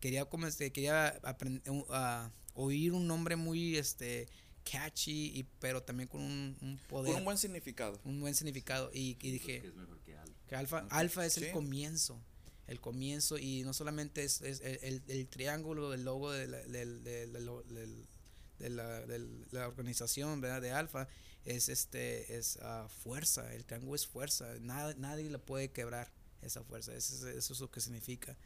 Speaker 2: quería como, este, quería aprender, a oír un nombre muy, este, catchy, y, pero también con un, un poder,
Speaker 1: Con un buen significado.
Speaker 2: un buen significado, y, y dije,
Speaker 3: Que es mejor que algo.
Speaker 2: que alfa, alfa es
Speaker 1: sí.
Speaker 2: el comienzo. El comienzo y no solamente es, es el, el- el triángulo del logo de la, del- del- del- del- de la, del- la organización ¿verdad? de alfa es este es ah, fuerza el triángulo es fuerza nada, nadie le puede quebrar esa fuerza eso es, eso es lo que significa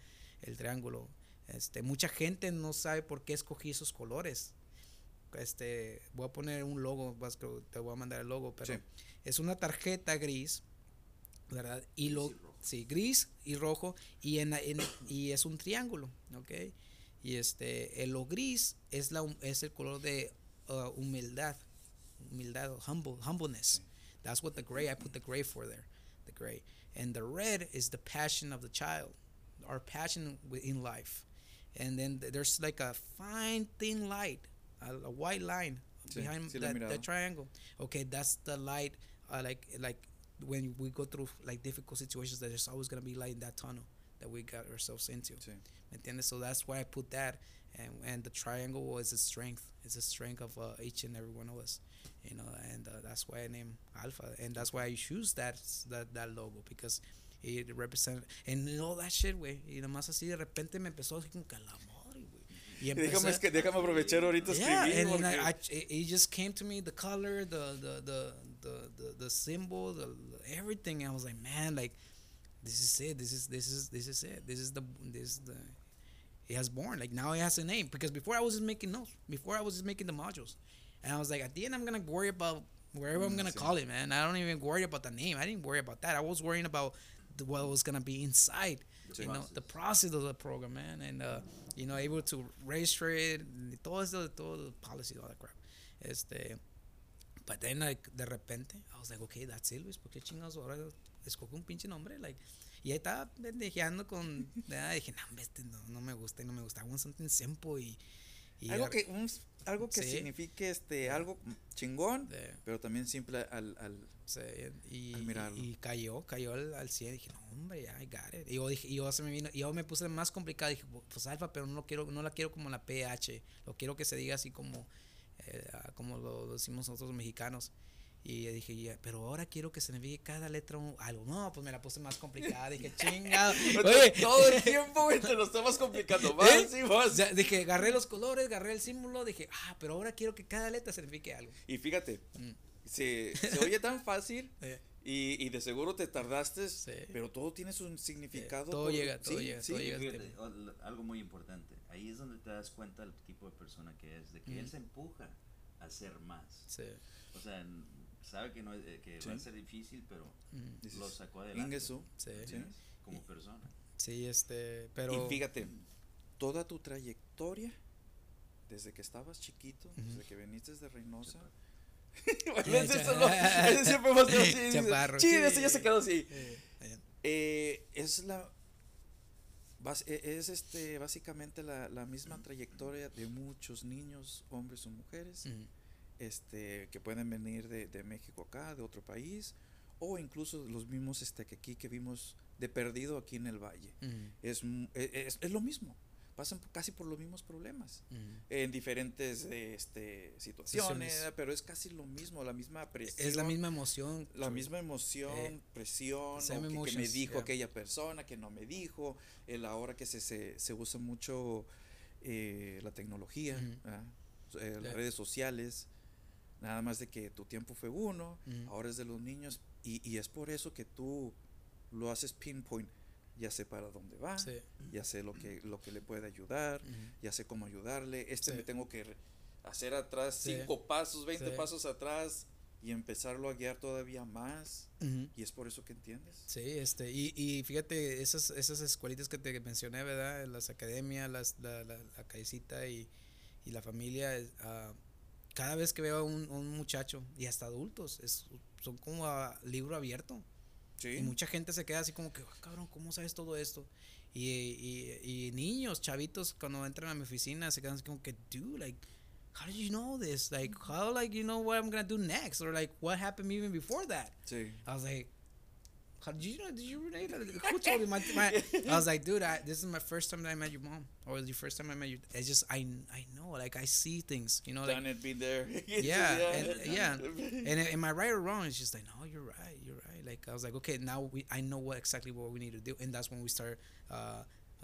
Speaker 2: el triángulo este mucha gente no sabe por qué escogí esos colores este voy a poner un logo vas que te voy a mandar el logo pero
Speaker 1: Sí.
Speaker 2: es una tarjeta gris verdad y lo
Speaker 3: y
Speaker 2: sí gris y rojo y en, la- en- y es un triángulo ¿ok? Y este el lo gris es la es el color de uh, humildad humildad humble humbleness. That's what the gray I put the gray for there the gray. And the red is the passion of the child our passion in life. And then there's like a fine thin light a, a white line
Speaker 1: Sí,
Speaker 2: behind
Speaker 1: sí
Speaker 2: that, that triangle. Okay that's the light uh, like like when we go through like difficult situations there's always going to be light in that tunnel that we got ourselves into
Speaker 1: Sí.
Speaker 2: ¿Me entiendes? So that's why I put that, and and the triangle is a strength. It's a strength of uh, each and every one of us, you know. And uh, that's why I name Alpha, and that's why I choose that that that logo because it represents and all that shit, güey. Y nomás así de repente me empezó así como que a la madre, güey. Y
Speaker 1: déjame, es que, déjame aprovechar ahorita
Speaker 2: yeah,
Speaker 1: escribir.
Speaker 2: and, and I, I, it just came to me the color, the the the the the, the symbol, the everything. I was like, man, like this is it. This is this is this is it. This is the this is the it has born. Like now it has a name because before I was just making notes. Before I was just making the modules, and I was like, at the end I'm gonna worry about wherever I'm
Speaker 1: Mm,
Speaker 2: gonna
Speaker 1: sí.
Speaker 2: call it, man. I don't even worry about the name. I didn't worry about that. I was worrying about the, what was gonna be inside.
Speaker 3: The
Speaker 2: you know, the process of the program, man, and uh, you know, able to register it, todo eso, todo the policy, all that crap. Este, but then like de repente, I was like, okay, that's it, Luis. ¿Por qué chingados ahora escoge un pinche nombre? Like, y ahí estaba pendejeando con, *laughs* ¿verdad? dije, este no, no me gusta, y no me gusta. Want something simple y, y
Speaker 1: algo que, un- algo que
Speaker 2: Sí.
Speaker 1: signifique este, algo chingón,
Speaker 2: de-
Speaker 1: pero también simple al, al
Speaker 2: Sí, y,
Speaker 1: Al mirarlo.
Speaker 2: y cayó, cayó al, al 100. Dije, no, hombre, ya, I got it. Y yo, dije, y yo se me vino, y yo me puse más complicado. Dije, pues alfa, pero no lo quiero, no la quiero como la PH. Lo quiero que se diga así como, eh, ah, como lo, lo decimos nosotros los mexicanos. Y dije, ya, pero ahora quiero que se me diga cada letra un- algo. No, pues me la puse más complicada. Dije, *laughs* chingado. Oye,
Speaker 1: todo el tiempo, güey, te lo estamos complicando *laughs* más
Speaker 2: ¿Eh?
Speaker 1: y más.
Speaker 2: o sea, dije, agarré los colores, agarré el símbolo. Dije, ah, pero ahora quiero que cada letra signifique algo.
Speaker 1: Y fíjate,
Speaker 2: Mm.
Speaker 1: se, se oye tan fácil *laughs*
Speaker 2: Eh,
Speaker 1: y, y de seguro te tardaste,
Speaker 2: Sí.
Speaker 1: pero todo tiene su significado.
Speaker 2: todo
Speaker 1: por-
Speaker 2: llega, todo
Speaker 1: sí,
Speaker 2: llega,
Speaker 1: sí.
Speaker 2: todo llega.
Speaker 3: fíjate,
Speaker 2: este-
Speaker 3: o- algo muy importante. Ahí es donde te das cuenta del tipo de persona que es, de que él
Speaker 2: Ujú.
Speaker 3: se empuja a hacer más.
Speaker 2: Sí.
Speaker 3: O sea, sabe que, no es- eh, que
Speaker 1: Sí.
Speaker 3: va a ser difícil, pero
Speaker 2: Mm,
Speaker 3: lo sacó adelante.
Speaker 1: "Ingesu".
Speaker 2: sí.
Speaker 3: ¿entiendes? Como persona.
Speaker 2: Sí, este, pero...
Speaker 1: Y fíjate, toda tu trayectoria, desde que estabas chiquito,
Speaker 2: Ujú.
Speaker 1: desde que viniste de Reynosa. *laughs* Bueno, siempre va a ser así. Sí,
Speaker 2: sí.
Speaker 1: ese ya se quedó así.
Speaker 2: Eh,
Speaker 1: es la e- es este básicamente la, la misma trayectoria de muchos niños, hombres o mujeres, este que pueden venir de, de México acá, de otro país, o incluso los mismos este que aquí que vimos de perdido aquí en el valle.
Speaker 2: Mm,
Speaker 1: Es, m- e- es, es lo mismo. Pasan casi por los mismos problemas. En diferentes este, situaciones, pero es casi lo mismo, la misma presión.
Speaker 2: Es la misma emoción.
Speaker 1: La misma emoción,
Speaker 2: Eh,
Speaker 1: presión, o que- que, me dijo
Speaker 2: yeah.
Speaker 1: aquella persona, que no me dijo, el ahora que se, se, se usa mucho eh, la tecnología. Eh, las
Speaker 2: Yeah.
Speaker 1: redes sociales, nada más de que tu tiempo fue uno,
Speaker 2: Ujú.
Speaker 1: ahora es de los niños, y, y es por eso que tú lo haces pinpoint, ya sé para dónde va,
Speaker 2: Sí.
Speaker 1: ya sé lo que, lo que le puede ayudar,
Speaker 2: Ujú.
Speaker 1: ya sé cómo ayudarle, este
Speaker 2: Sí.
Speaker 1: me tengo que hacer atrás
Speaker 2: Sí.
Speaker 1: cinco pasos, 20
Speaker 2: Sí.
Speaker 1: pasos atrás y empezarlo a guiar todavía más.
Speaker 2: Ujú.
Speaker 1: Y es por eso que entiendes.
Speaker 2: Sí, este, y, y fíjate, esas, esas escuelitas que te mencioné, ¿verdad? Las academias, las, la, la, la callecita y, y la familia, ah, cada vez que veo a un, un muchacho, y hasta adultos, es, son como a libro abierto.
Speaker 1: Sí.
Speaker 2: Y mucha gente se queda así como que, "Ah, cabrón, ¿cómo sabes todo esto? Y, y, y niños, chavitos, cuando entran a mi oficina, se quedan así como que, dude, like, how did you know this? Like, how, like, you know what I'm gonna do next? Or, like, what happened even before that?
Speaker 1: Sí.
Speaker 2: I was like, did you know? Did you relate? Who told you? My, my, *laughs* I was like, dude, I, this is my first time that I met your mom, or the first time I met you. It's just I I know, like I see things, you know, like
Speaker 1: Done it, be there. *laughs*
Speaker 2: yeah, and, yeah, and am I right or wrong? It's just like, no, you're right, you're right. Like I was like, okay, now we I know what exactly what we need to do, and that's when we start, uh,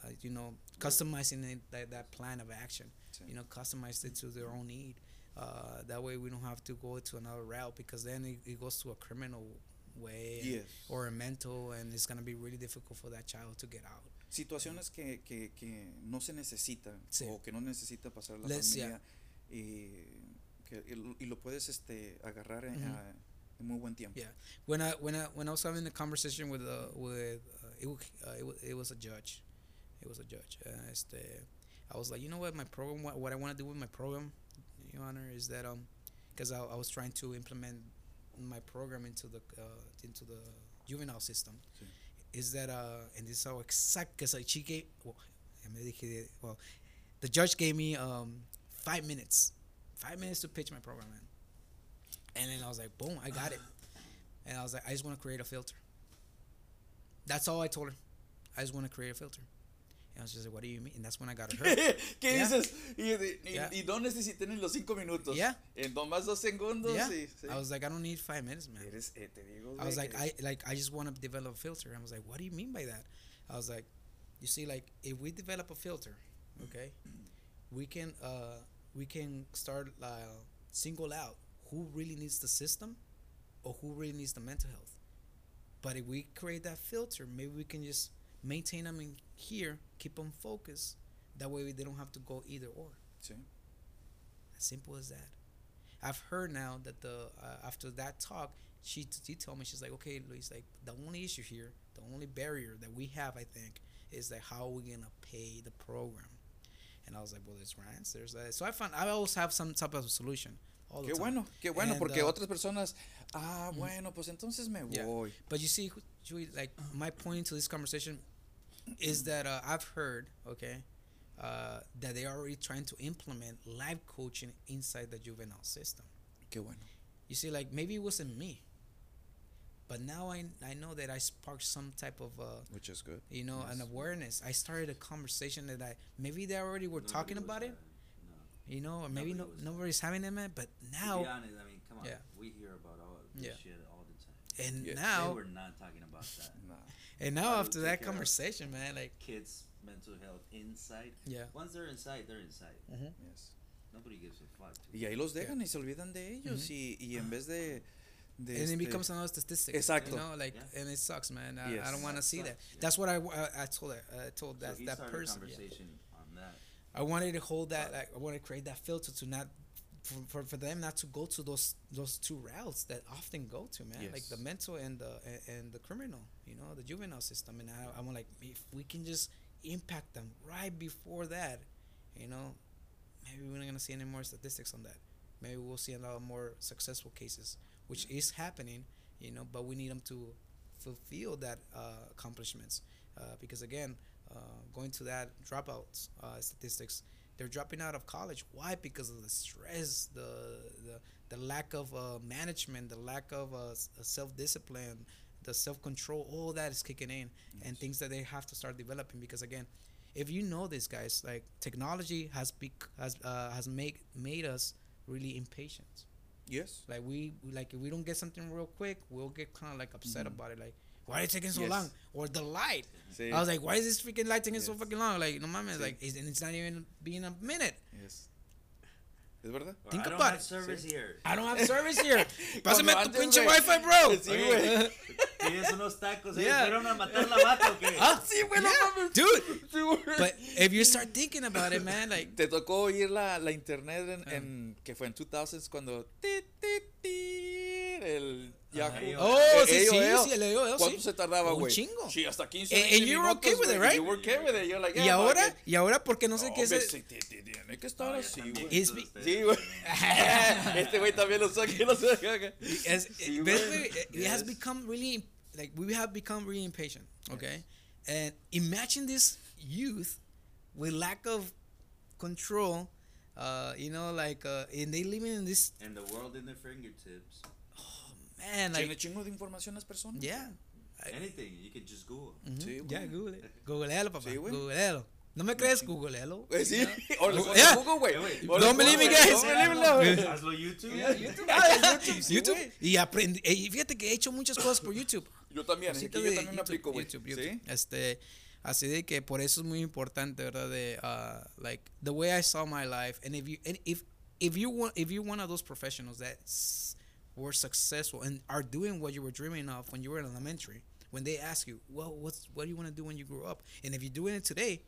Speaker 2: uh you know, customizing it, that that plan of action.
Speaker 1: Sí.
Speaker 2: You know, customize it to their own need. Uh, that way we don't have to go to another route because then it, it goes to a criminal way and-
Speaker 1: Yes.
Speaker 2: or a mental, and it's gonna be really difficult for that child to get out.
Speaker 1: Situaciones que, que, que no se necesitan
Speaker 2: Sí.
Speaker 1: o que no necesita pasar la
Speaker 2: Les-
Speaker 1: familia y, que, y, lo- puedes este, agarrar en,
Speaker 2: Ujú.
Speaker 1: a- en muy buen tiempo.
Speaker 2: Yeah. When I when I when I was having a conversation with uh, with uh, it, uh, it, it was a judge, it was a judge. Uh, este, I was like, you know what, my program, what, what I want to do with my program, Your Honor, is that um, because I, I was trying to implement my program into the uh, into the juvenile system,
Speaker 1: Sí.
Speaker 2: is that uh, and this is how exact because like she gave well, ya me dije, well, the judge gave me um five minutes, five minutes to pitch my program in. And then I was like, boom, I got it. *sighs* And I was like, I just want to create a filter. That's all I told her. I just want to create a filter. I was just like, what do you mean? And that's when I got *laughs* her.
Speaker 1: ¿Qué
Speaker 2: Yeah.
Speaker 1: dices? Y, y-
Speaker 2: Yeah.
Speaker 1: y no necesité ni los cinco minutos.
Speaker 2: Yeah.
Speaker 1: En nomás dos segundos.
Speaker 2: yeah.
Speaker 1: sí, sí.
Speaker 2: I was like, I don't need five minutes, man.
Speaker 1: Eres, eh, te digo,
Speaker 2: I was like, I like, I just want to develop a filter. I was like, what do you mean by that? I was like, you see, like, if we develop a filter, okay, we can, uh, we can start uh, single out who really needs the system, or who really needs the mental health. But if we create that filter, maybe we can just maintain them in here, keep them focused. That way, they don't have to go either or.
Speaker 1: Sí.
Speaker 2: As simple as that. I've heard now that the uh, after that talk, she she told me she's like, okay, Luis, like the only issue here, the only barrier that we have, I think, is that how are we gonna pay the program? And I was like, well, there's grants, there's that. So I found I always have some type of solution. All
Speaker 1: Qué bueno, qué bueno,
Speaker 2: And,
Speaker 1: porque
Speaker 2: uh,
Speaker 1: otras personas, ah, bueno, pues entonces me
Speaker 2: Yeah.
Speaker 1: voy.
Speaker 2: But you see, Julie, like my point to this conversation is that uh, I've heard, okay, uh, that they are already trying to implement life coaching inside the juvenile system.
Speaker 1: Qué bueno.
Speaker 2: You see, like maybe it wasn't me, but now I I know that I sparked some type of uh,
Speaker 1: Which is good.
Speaker 2: you know an awareness. I started a conversation that I maybe they already were
Speaker 3: Nobody
Speaker 2: talking about it,
Speaker 3: that, No.
Speaker 2: You know, or maybe no,
Speaker 3: Nobody was-
Speaker 2: nobody's having them, but
Speaker 3: to
Speaker 2: now
Speaker 3: be honest, I mean, come on.
Speaker 2: Yeah.
Speaker 3: We hear about all this
Speaker 2: Yeah.
Speaker 3: shit all the time.
Speaker 2: and
Speaker 1: Yeah.
Speaker 3: They
Speaker 2: now
Speaker 3: were not talking about that. *laughs*
Speaker 1: Nah.
Speaker 2: and now
Speaker 3: How to
Speaker 2: after that conversation, man, like
Speaker 3: Kids' mental health inside.
Speaker 2: yeah.
Speaker 3: Once they're inside, they're inside. Mm-hmm.
Speaker 1: Yes.
Speaker 3: Nobody gives a fuck. to
Speaker 1: Y ahí los dejan y se olvidan de ellos y, y en vez de... de
Speaker 2: and it becomes another statistic.
Speaker 1: Exacto.
Speaker 2: You know, like,
Speaker 3: Yeah.
Speaker 2: and it sucks, man. I, I don't want to
Speaker 3: That
Speaker 2: see that.
Speaker 3: yeah.
Speaker 2: That's what I, I, I told her. I told that
Speaker 3: so he
Speaker 2: that person.
Speaker 3: a
Speaker 2: yeah.
Speaker 3: conversation on that.
Speaker 2: I wanted to hold that. Like, I want to create that filter to not. For, for, for them not to go to those those two routes that often go to man like the mental and the and, and the criminal you know the juvenile system and I, I'm like if we can just impact them right before that you know maybe we're not gonna see any more statistics on that maybe we'll see a lot more successful cases which is happening you know but we need them to fulfill that uh, accomplishments uh, because again going to that dropouts uh, statistics they're dropping out of college why because of the stress the the, the lack of uh, management the lack of uh, self-discipline the self control, all that is kicking in, and things that they have to start developing. Because again, if you know this, guys, like technology has bec- has uh, has made made us really impatient.
Speaker 1: Yes.
Speaker 2: Like we like if we don't get something real quick, we'll get kind of like upset
Speaker 1: Mhm.
Speaker 2: about it. Like why are it taking so
Speaker 1: Yes.
Speaker 2: long? Or the light.
Speaker 1: Sí.
Speaker 2: I was like, why is this freaking light taking so
Speaker 1: Yes.
Speaker 2: fucking long? Like no mames,
Speaker 1: Sí.
Speaker 2: like it's, and it's not even being a minute.
Speaker 1: Yes. ¿Es verdad?
Speaker 2: Think
Speaker 3: I don't
Speaker 2: about
Speaker 3: have
Speaker 2: it.
Speaker 3: service
Speaker 1: Sí.
Speaker 3: here.
Speaker 2: I don't have service here. *laughs* Pásame tu pinche wifi, bro.
Speaker 1: Sí, güey. *laughs*
Speaker 3: Tienes unos tacos, ¿eh?
Speaker 2: Yeah.
Speaker 3: ¿Fueron a matar la vaca o qué? *laughs*
Speaker 2: Ah,
Speaker 1: Sí, güey,
Speaker 2: yeah, dude.
Speaker 1: Sí, güey.
Speaker 2: But if you start thinking about it, man, like
Speaker 1: Te tocó oír la, la internet en,
Speaker 2: Ah.
Speaker 1: en- que fue en 2000s cuando ti, ti, ti, el Yahoo.
Speaker 3: Ahí,
Speaker 2: oh,
Speaker 1: Eh,
Speaker 2: sí, sí,
Speaker 1: AOL.
Speaker 2: sí, el AOL,
Speaker 1: ¿Cuánto
Speaker 2: sí.
Speaker 1: se tardaba,
Speaker 2: Un chingo.
Speaker 1: Sí, hasta 15
Speaker 2: And- and you were okay with it, right?
Speaker 1: You were okay with it. You're like,
Speaker 2: y
Speaker 1: yeah,
Speaker 2: ahora,
Speaker 1: fuck it.
Speaker 2: y ahora porque no sé
Speaker 1: No,
Speaker 2: qué es
Speaker 1: hombre,
Speaker 2: el-
Speaker 1: sí, ti- ti- tiene que estar así, güey.
Speaker 2: It's
Speaker 3: viejitos
Speaker 2: be-
Speaker 3: ustedes.
Speaker 1: Sí, güey. *laughs* este güey también lo saca, lo saca.
Speaker 2: es,
Speaker 1: Sí, güey.
Speaker 2: güey, it has become really like we have become really impatient okay and imagine this youth with lack of control uh you know like uh and they living in this
Speaker 3: And the world in their fingertips.
Speaker 2: Man like
Speaker 1: chingo de información las personas.
Speaker 2: yeah I-
Speaker 3: Anything, you can just Google.
Speaker 2: ujú,
Speaker 1: Sí, güey.
Speaker 2: google it. *laughs* googlealo papá
Speaker 1: Sí,
Speaker 2: googlealo no me crees googlealo
Speaker 1: Güey, *laughs* sí. *laughs* O
Speaker 2: Yeah.
Speaker 1: Google, güey.
Speaker 3: Eh,
Speaker 2: Don't believe me, guys.
Speaker 1: Don't believe.
Speaker 3: Hazlo YouTube.
Speaker 1: Ah, YouTube, sí,
Speaker 2: YouTube y aprendí y fíjate que he hecho muchas cosas por YouTube
Speaker 1: Yo también, así que yo también me aplico, güey.
Speaker 2: YouTube,
Speaker 1: Sí.
Speaker 2: Este, así de que por eso es muy importante, ¿verdad? De, uh, like, the way I saw my life, and if you, and if, if you want, if you're one of those professionals that were successful and are doing what you were dreaming of when you were in elementary, when they ask you, well, what's, what do you want to do when you grow up? And if you're doing it today,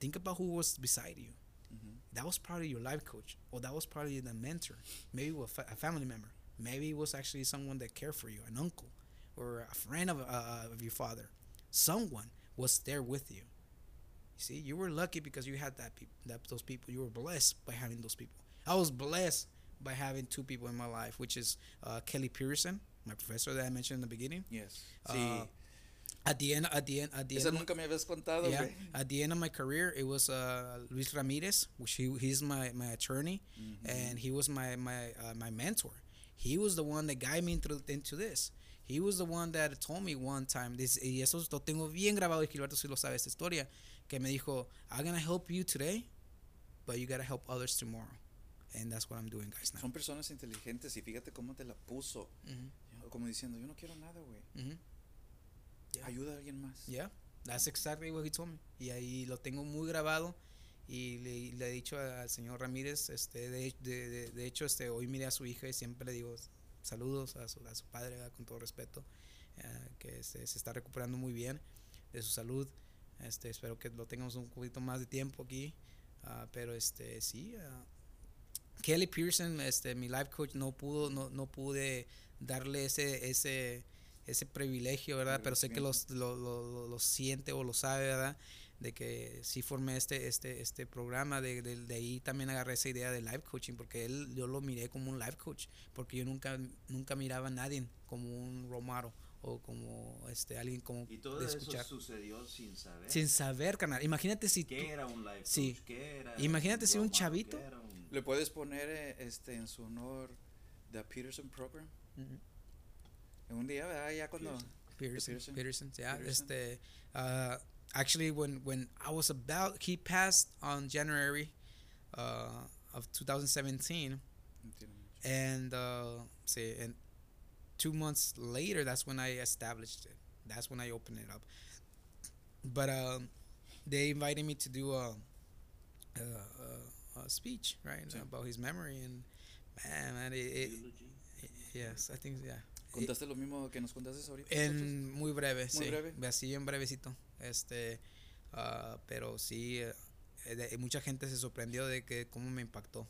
Speaker 2: think about who was beside you.
Speaker 1: Mhm.
Speaker 2: That was probably your life coach, or that was probably the mentor. Maybe was fa- a family member. Maybe it was actually someone that cared for you, an uncle, or a friend of, uh, of your father. Someone was there with you. You see, you were lucky because you had that peop- that those people. You were blessed by having those people. I was blessed by having two people in my life, which is uh, Kelly Pearson, my professor that I mentioned in the beginning.
Speaker 1: Yes.
Speaker 2: Uh,
Speaker 1: Sí.
Speaker 2: At the end, at the end, at the end.
Speaker 1: nunca me habías contado,
Speaker 2: Yeah, at the end of my career, it was uh, Luis Ramirez, which he, he's my, my attorney,
Speaker 1: Mm-hmm.
Speaker 2: and he was my my uh, my mentor. He was the one that guided me into, into this. He was the one that told me one time, this, y eso lo tengo bien grabado, Gilberto sí lo sabe esta historia, que me dijo, I'm gonna help you today, but you gotta help others tomorrow. And that's what I'm doing, guys, now.
Speaker 1: Son personas inteligentes y fíjate cómo te la puso.
Speaker 2: Mhm,
Speaker 1: Como diciendo, yo no quiero nada, güey.
Speaker 2: mhm. Yeah.
Speaker 1: Ayuda a alguien más.
Speaker 2: Yeah, that's exactly what he told me. Y ahí lo tengo muy grabado y le, le he dicho al señor Ramírez, este, de, de, de, de hecho, este, hoy miré a su hija y siempre le digo saludos a su, a su padre, ¿verdad? con todo respeto, eh, que este, se está recuperando muy bien de su salud. Este, espero que lo tengamos un poquito más de tiempo aquí, ah, pero este, sí. ah, Kelly Pearson, este, mi life coach, no pudo, no, no pude darle ese, ese, ese privilegio, ¿verdad? Pero sé que los, lo, lo, lo- siente o lo sabe, ¿verdad? De que sí formé este, este, este programa, de, de, de ahí también agarré esa idea de life coaching, porque él, yo lo miré como un life coach, porque yo nunca, nunca miraba a nadie como un romaro o como este alguien como
Speaker 3: Y todo
Speaker 2: de
Speaker 3: eso
Speaker 2: escuchar.
Speaker 3: sucedió sin saber.
Speaker 2: Sin saber, canal. Imagínate si tú,
Speaker 3: ¿Qué era un coach?
Speaker 2: Sí.
Speaker 3: ¿Qué era
Speaker 2: Imagínate si un chavito-
Speaker 3: ¿Qué era un-
Speaker 1: Le puedes poner eh, este en su honor The Peterson Program. En un día, ¿verdad? Ya cuando.
Speaker 2: Peterson,
Speaker 1: Peterson.
Speaker 2: Peterson, yeah.
Speaker 1: Peterson.
Speaker 2: Este, uh, actually, when when I was about, he passed on January uh, of 2017,
Speaker 1: No tiene mucho.
Speaker 2: and uh, say, and two months later, that's when I established it. That's when I opened it up. But um, they invited me to do a, a, a, a speech, right,
Speaker 1: Sí.
Speaker 2: about his memory, and man, man, it, it, yes, I think yeah.
Speaker 1: ¿Contaste lo mismo que nos contaste ahorita?
Speaker 2: En muy breve,
Speaker 1: Muy
Speaker 2: sí.
Speaker 1: breve.
Speaker 2: Así en brevecito. Este, ah, pero sí, eh, de- mucha gente se sorprendió de que cómo me impactó.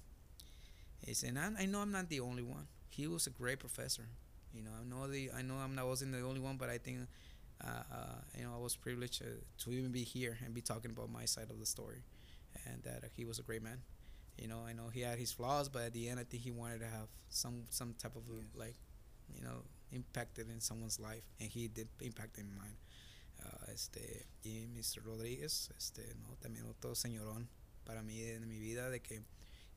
Speaker 2: Dicen, I know I'm not the only one. He was a great professor. You know, I know the, I know I'm not wasn't the only one, but I think, uh, uh, you know, I was privileged uh, to even be here and be talking about my side of the story, and that uh, he was a great man. You know, I know he had his flaws, but at the end, I think he wanted to have some some type of
Speaker 1: Yes.
Speaker 2: like you know, impacted in someone's life, and he did impact in mine. Uh, este, y Mr. Rodríguez, este, no, también otro señorón para mí en mi vida, de que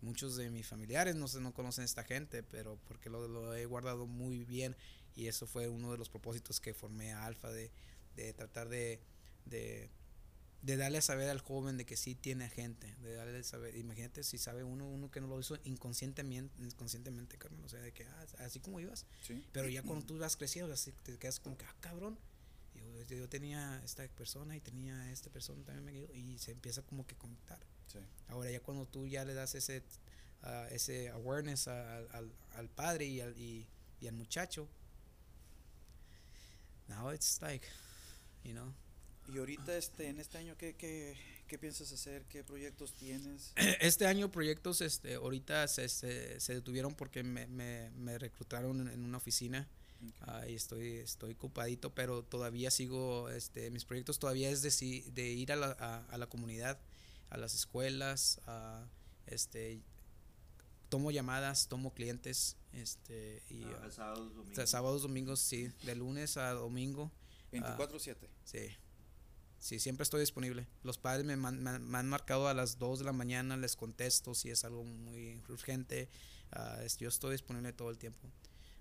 Speaker 2: muchos de mis familiares no, se, no conocen a esta gente, pero porque lo, lo he guardado muy bien y eso fue uno de los propósitos que formé a Alfa de, de tratar de, de, de darle a saber al joven de que sí tiene gente, de darle a saber, imagínate si sabe uno, uno que no lo hizo inconscientemente, inconscientemente, Carmen, o sea, de que ah, así como ibas,
Speaker 1: Sí.
Speaker 2: pero ya cuando tú vas creciendo, así te quedas como que, ah, cabrón. Yo, yo tenía esta persona y tenía esta persona también me ayudó y se empieza como que a conectar.
Speaker 1: Sí.
Speaker 2: Ahora ya cuando tú ya le das ese, ah, ese awareness a- al, al, al padre y al, y, y al muchacho, now it's like, you know,
Speaker 1: Y ahorita, este, en este año, ¿qué, qué, qué piensas hacer? ¿Qué proyectos tienes? *clears throat*
Speaker 2: este año proyectos este, ahorita se, se, se detuvieron porque me, me, me reclutaron en, una oficina
Speaker 1: Ok.
Speaker 2: Ah, y estoy, estoy ocupadito, pero todavía sigo, este, mis proyectos todavía es de, de ir a la, a, a la comunidad, a las escuelas, a, este, tomo llamadas, tomo clientes, este, y ah,
Speaker 3: sábados,
Speaker 2: o sea,
Speaker 3: domingos.
Speaker 2: sábados, domingos, sí, de lunes a domingo,
Speaker 1: 24-7.
Speaker 2: sí, sí, siempre estoy disponible. Los padres me, man- me- me han marcado a las 2 de la mañana, les contesto si es algo muy urgente, ah, es- yo estoy disponible todo el tiempo.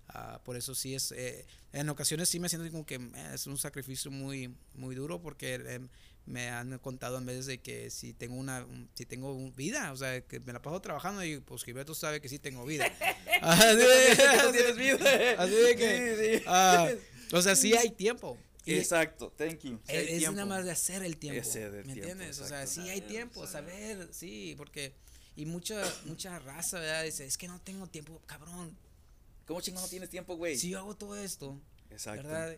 Speaker 2: Ah, por eso sí es, eh, en ocasiones sí me siento como que eh, es un sacrificio muy, muy duro porque eh, me han contado en veces de que si tengo una, un- si tengo un- vida, o sea, que me la paso trabajando y pues Gilberto sabe que sí tengo vida. *laughs* *laughs* Así
Speaker 1: tienes vida.
Speaker 2: así de que,
Speaker 1: Sí, sí.
Speaker 2: ah, o sea, sí hay tiempo. Y
Speaker 1: Exacto, thank you. Sí
Speaker 2: es, es nada más de hacer el tiempo.
Speaker 1: Ese del
Speaker 2: ¿Me
Speaker 1: tiempo,
Speaker 2: entiendes? O sea,
Speaker 1: exacto.
Speaker 2: sí hay tiempo,
Speaker 3: saber.
Speaker 2: saber, sí, porque. Y mucha, mucha raza, ¿verdad? Dice, es que no tengo tiempo, cabrón.
Speaker 1: ¿Cómo chingón no tienes tiempo, güey?
Speaker 2: Si yo hago todo esto,
Speaker 1: Exacto.
Speaker 2: ¿verdad?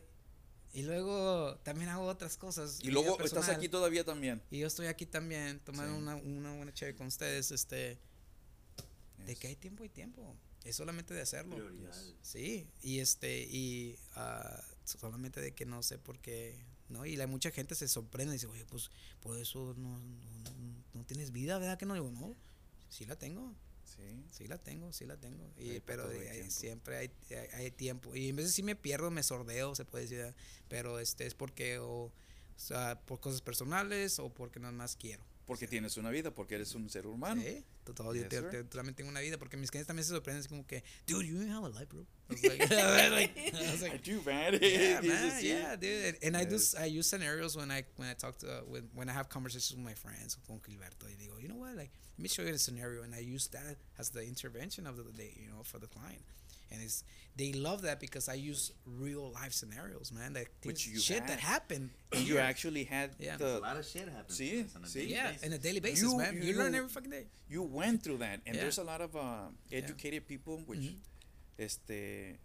Speaker 2: Y luego también hago otras cosas.
Speaker 1: Y luego estás aquí todavía también.
Speaker 2: Y yo estoy aquí también tomando
Speaker 1: Sí.
Speaker 2: una, una buena chévere con ustedes. Este, de que hay tiempo y tiempo. Es solamente de hacerlo.
Speaker 3: Prioridades.
Speaker 2: Sí, y este, y ah, solamente de que no sé por qué, ¿no? Y la mucha gente se sorprende y dice, oye, pues por eso no, no, no- no tienes vida, ¿verdad que no? Digo, no, sí la tengo,
Speaker 1: Sí.
Speaker 2: sí la tengo, sí la tengo. Y, pero de
Speaker 1: hay
Speaker 2: siempre hay, hay, tiempo. Y en veces sí me pierdo, me sordeo, se puede decir, pero este es porque, o, o sea, por cosas personales o porque nada más quiero.
Speaker 1: Porque tienes una vida, porque eres un ser humano.
Speaker 2: Sí,
Speaker 1: Yes,
Speaker 2: te- te- tengo una vida, porque mis clientes también se sorprenden, así como que, dude, you have a life, bro. *laughs* *laughs* I was like, I was like,
Speaker 1: I do, man. *laughs*
Speaker 2: yeah, man, yeah, dude. And I do, I use scenarios when I when I talk to uh, when when I have conversations with my friends con Gilberto. Y digo, you know what, like, let me show you the scenario, and I use that as the intervention of the day, you know, for the client. And it's they love that because I use real life scenarios, man. That
Speaker 1: Which
Speaker 2: things-
Speaker 1: you
Speaker 2: shit that happened.
Speaker 1: And you actually had
Speaker 2: Yeah.
Speaker 3: A lot of shit happen.
Speaker 1: Sí,
Speaker 3: pues, on a
Speaker 1: sí.
Speaker 3: daily
Speaker 2: Yeah,
Speaker 3: basis.
Speaker 2: on a daily basis,
Speaker 1: You-
Speaker 2: man. You,
Speaker 1: you-
Speaker 2: learn every fucking day.
Speaker 1: you went through that and
Speaker 2: Yeah.
Speaker 1: there's a lot of uh, educated people which
Speaker 2: Mhm.
Speaker 1: este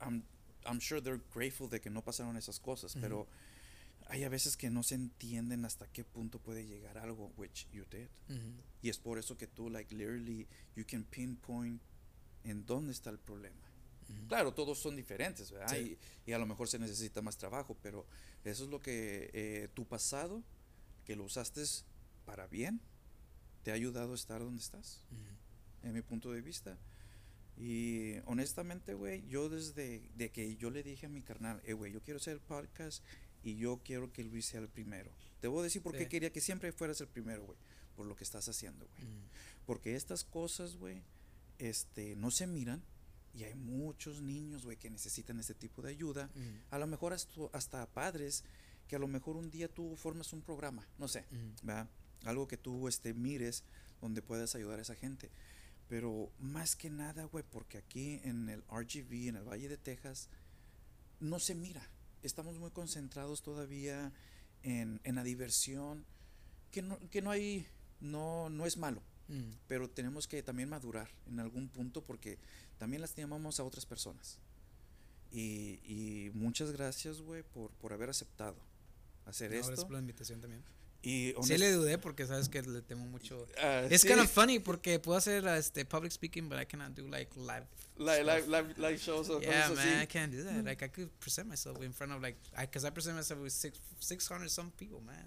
Speaker 1: I'm I'm sure they're grateful de que no pasaron esas cosas, pero hay a veces que no se entienden hasta qué punto puede llegar algo which you did.
Speaker 2: Mhm.
Speaker 1: Y es por eso que tú like literally you can pinpoint en dónde está el problema. Claro, todos son diferentes, ¿verdad?
Speaker 2: Sí.
Speaker 1: Y, y a lo mejor se necesita más trabajo, pero eso es lo que eh, tu pasado, que lo usaste para bien, te ha ayudado a estar donde estás, en mi punto de vista. Y honestamente, güey, yo desde de que yo le dije a mi carnal, eh, güey, yo quiero hacer podcast y yo quiero que Luis sea el primero. Te voy a decir por qué quería que siempre fueras el primero, güey. Por lo que estás haciendo, güey. Porque estas cosas, güey, este, no se miran. Y hay muchos niños, güey, que necesitan este tipo de ayuda. A lo mejor hasta, hasta padres que a lo mejor un día tú formas un programa, no sé. ¿verdad? Algo que tú este, mires donde puedas ayudar a esa gente. Pero más que nada, güey, porque aquí en el RGV, en el Valle de Texas, no se mira. Estamos muy concentrados todavía en, en la diversión, que no, que no hay, no, no es malo
Speaker 2: Mhm.
Speaker 1: pero tenemos que también madurar en algún punto porque también lastimamos a otras personas. Y, y muchas gracias, güey, por, por haber aceptado hacer
Speaker 2: No, gracias
Speaker 1: esto.
Speaker 2: por la invitación también.
Speaker 1: Y
Speaker 2: Sí le dudé porque sabes que le temo mucho.
Speaker 1: Ah,
Speaker 2: Es
Speaker 1: sí,
Speaker 2: kind of funny porque puedo hacer este public speaking, but I cannot do like live.
Speaker 1: live, live, live, live shows o
Speaker 2: Yeah, man, I
Speaker 1: así.
Speaker 2: can't do that. Like I could present myself in front of like, I, cause I present myself with six, 600 some people, man.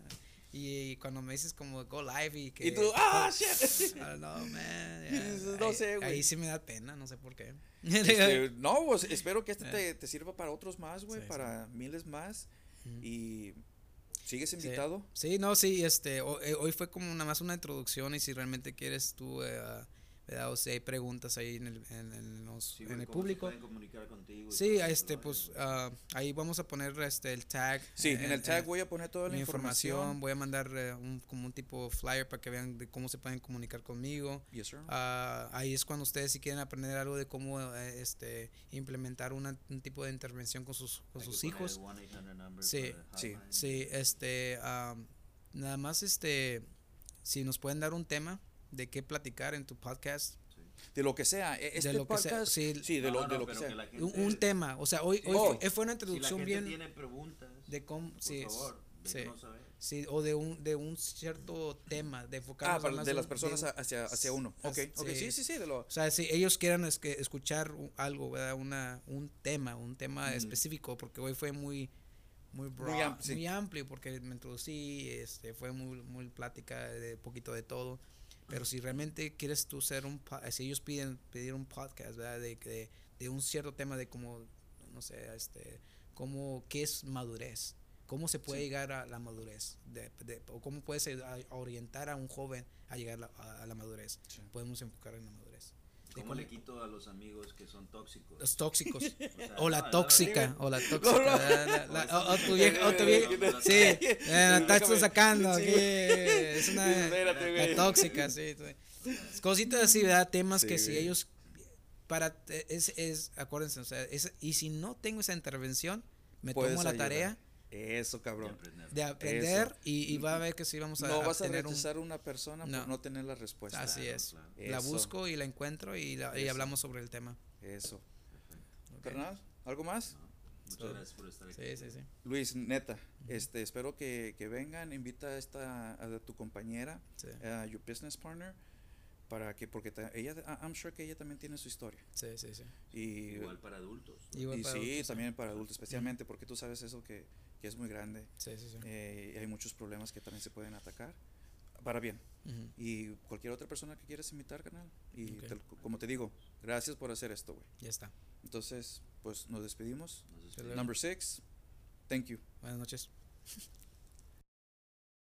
Speaker 2: Y, cuando me dices como go live y que.
Speaker 1: Y tú, ¡ah, *laughs* shit!
Speaker 2: I don't know, man. *laughs* Yeah,
Speaker 1: no
Speaker 2: ahí-
Speaker 1: sé, güey.
Speaker 2: Ahí sí me da pena, no sé por qué.
Speaker 1: Este, *laughs* no, pues espero que este te, te sirva para otros más, güey,
Speaker 2: Sí, sí.
Speaker 1: para miles más.
Speaker 2: Ujú.
Speaker 1: Y ¿Sigues
Speaker 2: Sí.
Speaker 1: invitado?
Speaker 2: Sí, no, sí, este, ho- eh, hoy fue como nada más una introducción y si realmente quieres tú, eh, ah, ¿verdad? o si hay preguntas ahí en el, en, en los-
Speaker 3: Sí,
Speaker 2: en el
Speaker 3: se
Speaker 2: público.
Speaker 3: pueden comunicar contigo y
Speaker 2: Sí, este, pues ah, ahí vamos a poner este el tag.
Speaker 1: Sí,
Speaker 2: eh,
Speaker 1: en el
Speaker 2: eh,
Speaker 1: tag voy a poner toda la
Speaker 2: mi
Speaker 1: información.
Speaker 2: Voy a mandar eh, un, como un tipo flyer para que vean de cómo se pueden comunicar conmigo.
Speaker 1: Yes, sir.
Speaker 2: Ah, ahí es cuando ustedes si quieren aprender algo de cómo eh, este implementar una- un tipo de intervención con sus, con sus hijos.
Speaker 3: el 1-800 number
Speaker 2: Sí,
Speaker 1: sí.
Speaker 2: Sí, este, am, nada más este, si nos pueden dar un tema de qué platicar en tu podcast,
Speaker 1: de lo que sea. e- Este
Speaker 2: de lo que sea,
Speaker 1: podcast,
Speaker 2: sí,
Speaker 1: sí, de
Speaker 3: No,
Speaker 1: lo,
Speaker 3: no,
Speaker 1: de lo que sea.
Speaker 3: que
Speaker 2: un, un tema, o sea, hoy, hoy
Speaker 1: Oh.
Speaker 2: fue, fue una
Speaker 3: Si la
Speaker 2: introducción
Speaker 3: gente
Speaker 2: bien
Speaker 3: tiene preguntas,
Speaker 2: de cómo,
Speaker 3: por
Speaker 2: sí,
Speaker 3: favor,
Speaker 2: sí. sí, o de un, de un cierto tema, de
Speaker 1: Ah, para-
Speaker 2: más
Speaker 1: de las personas
Speaker 2: de-
Speaker 1: hacia, hacia uno. Ok,
Speaker 2: Sí.
Speaker 1: ok, sí, sí, sí, de lo...
Speaker 2: O sea, si ellos quieran es que escuchar algo, ¿verdad? Una, un tema, un tema
Speaker 1: Ujú.
Speaker 2: específico, porque hoy fue muy muy broad,
Speaker 1: Muy
Speaker 2: muy,
Speaker 1: am- sí.
Speaker 2: amplio, porque me introducí, este, fue muy, muy plática de poquito de todo. Pero si realmente quieres tú ser un, si ellos piden pedir un podcast, ¿verdad? De, de, de un cierto tema de cómo, no sé, este, cómo, qué es madurez, cómo se puede
Speaker 1: Sí.
Speaker 2: llegar a la madurez, de, de- o cómo puedes a orientar a un joven a llegar a, a la madurez.
Speaker 1: Sí.
Speaker 2: Podemos enfocar en la madurez.
Speaker 3: ¿Cómo le quito a los amigos que son tóxicos?
Speaker 2: los tóxicos. *laughs*
Speaker 3: O sea, *laughs*
Speaker 2: O la
Speaker 3: no,
Speaker 2: tóxica, o la tóxica.
Speaker 1: No, no.
Speaker 2: la- la- la-
Speaker 3: No,
Speaker 2: o- tu vieja, o tu vieja. *laughs*
Speaker 3: no,
Speaker 2: Sí, eh, la estás sacando aquí. Es una. La tóxica, sí. Cositas así, ¿verdad? Temas
Speaker 1: Sí,
Speaker 2: que si ellos. Para. eh, Es, es, acuérdense, o sea, es, y si no tengo esa intervención, me tomo la
Speaker 1: ayudar.
Speaker 2: tarea
Speaker 1: Eso,
Speaker 3: de
Speaker 1: cabrón.
Speaker 3: aprender.
Speaker 2: de aprender y, y va a ver que sí vamos a,
Speaker 1: No
Speaker 2: a
Speaker 1: vas a rechazar a una persona
Speaker 2: No.
Speaker 1: por no tener la respuesta.
Speaker 2: Así
Speaker 3: Claro,
Speaker 2: es.
Speaker 3: claro.
Speaker 2: La
Speaker 1: Eso,
Speaker 2: busco y la encuentro y, la- y hablamos sobre el tema.
Speaker 1: Eso.
Speaker 3: Perfecto.
Speaker 2: ¿ok?
Speaker 1: Carnal, ¿algo más?
Speaker 3: No, Muchas
Speaker 2: So-
Speaker 3: gracias por estar aquí.
Speaker 2: Sí, sí, sí.
Speaker 1: Luis, neta, este, espero que, que vengan, invita a esta a tu compañera,
Speaker 2: Sí,
Speaker 1: a your business partner, para que porque ta- ella, I- I'm sure que ella también tiene su historia
Speaker 2: sí, sí. sí.
Speaker 1: y,
Speaker 3: Igual para adultos.
Speaker 2: Igual
Speaker 1: y
Speaker 2: para
Speaker 1: sí,
Speaker 2: adultos,
Speaker 1: también para adultos, especialmente porque tú sabes eso que, que es muy grande
Speaker 2: Sí, sí, sí.
Speaker 1: eh, y hay muchos problemas que también se pueden atacar para bien y cualquier otra persona que quieras invitar, canal y te- como te digo, gracias por hacer esto, güey.
Speaker 2: Ya está.
Speaker 1: Entonces, pues nos despedimos.
Speaker 3: Nos despedimos.
Speaker 1: Number six, thank you.
Speaker 2: Buenas noches. *laughs*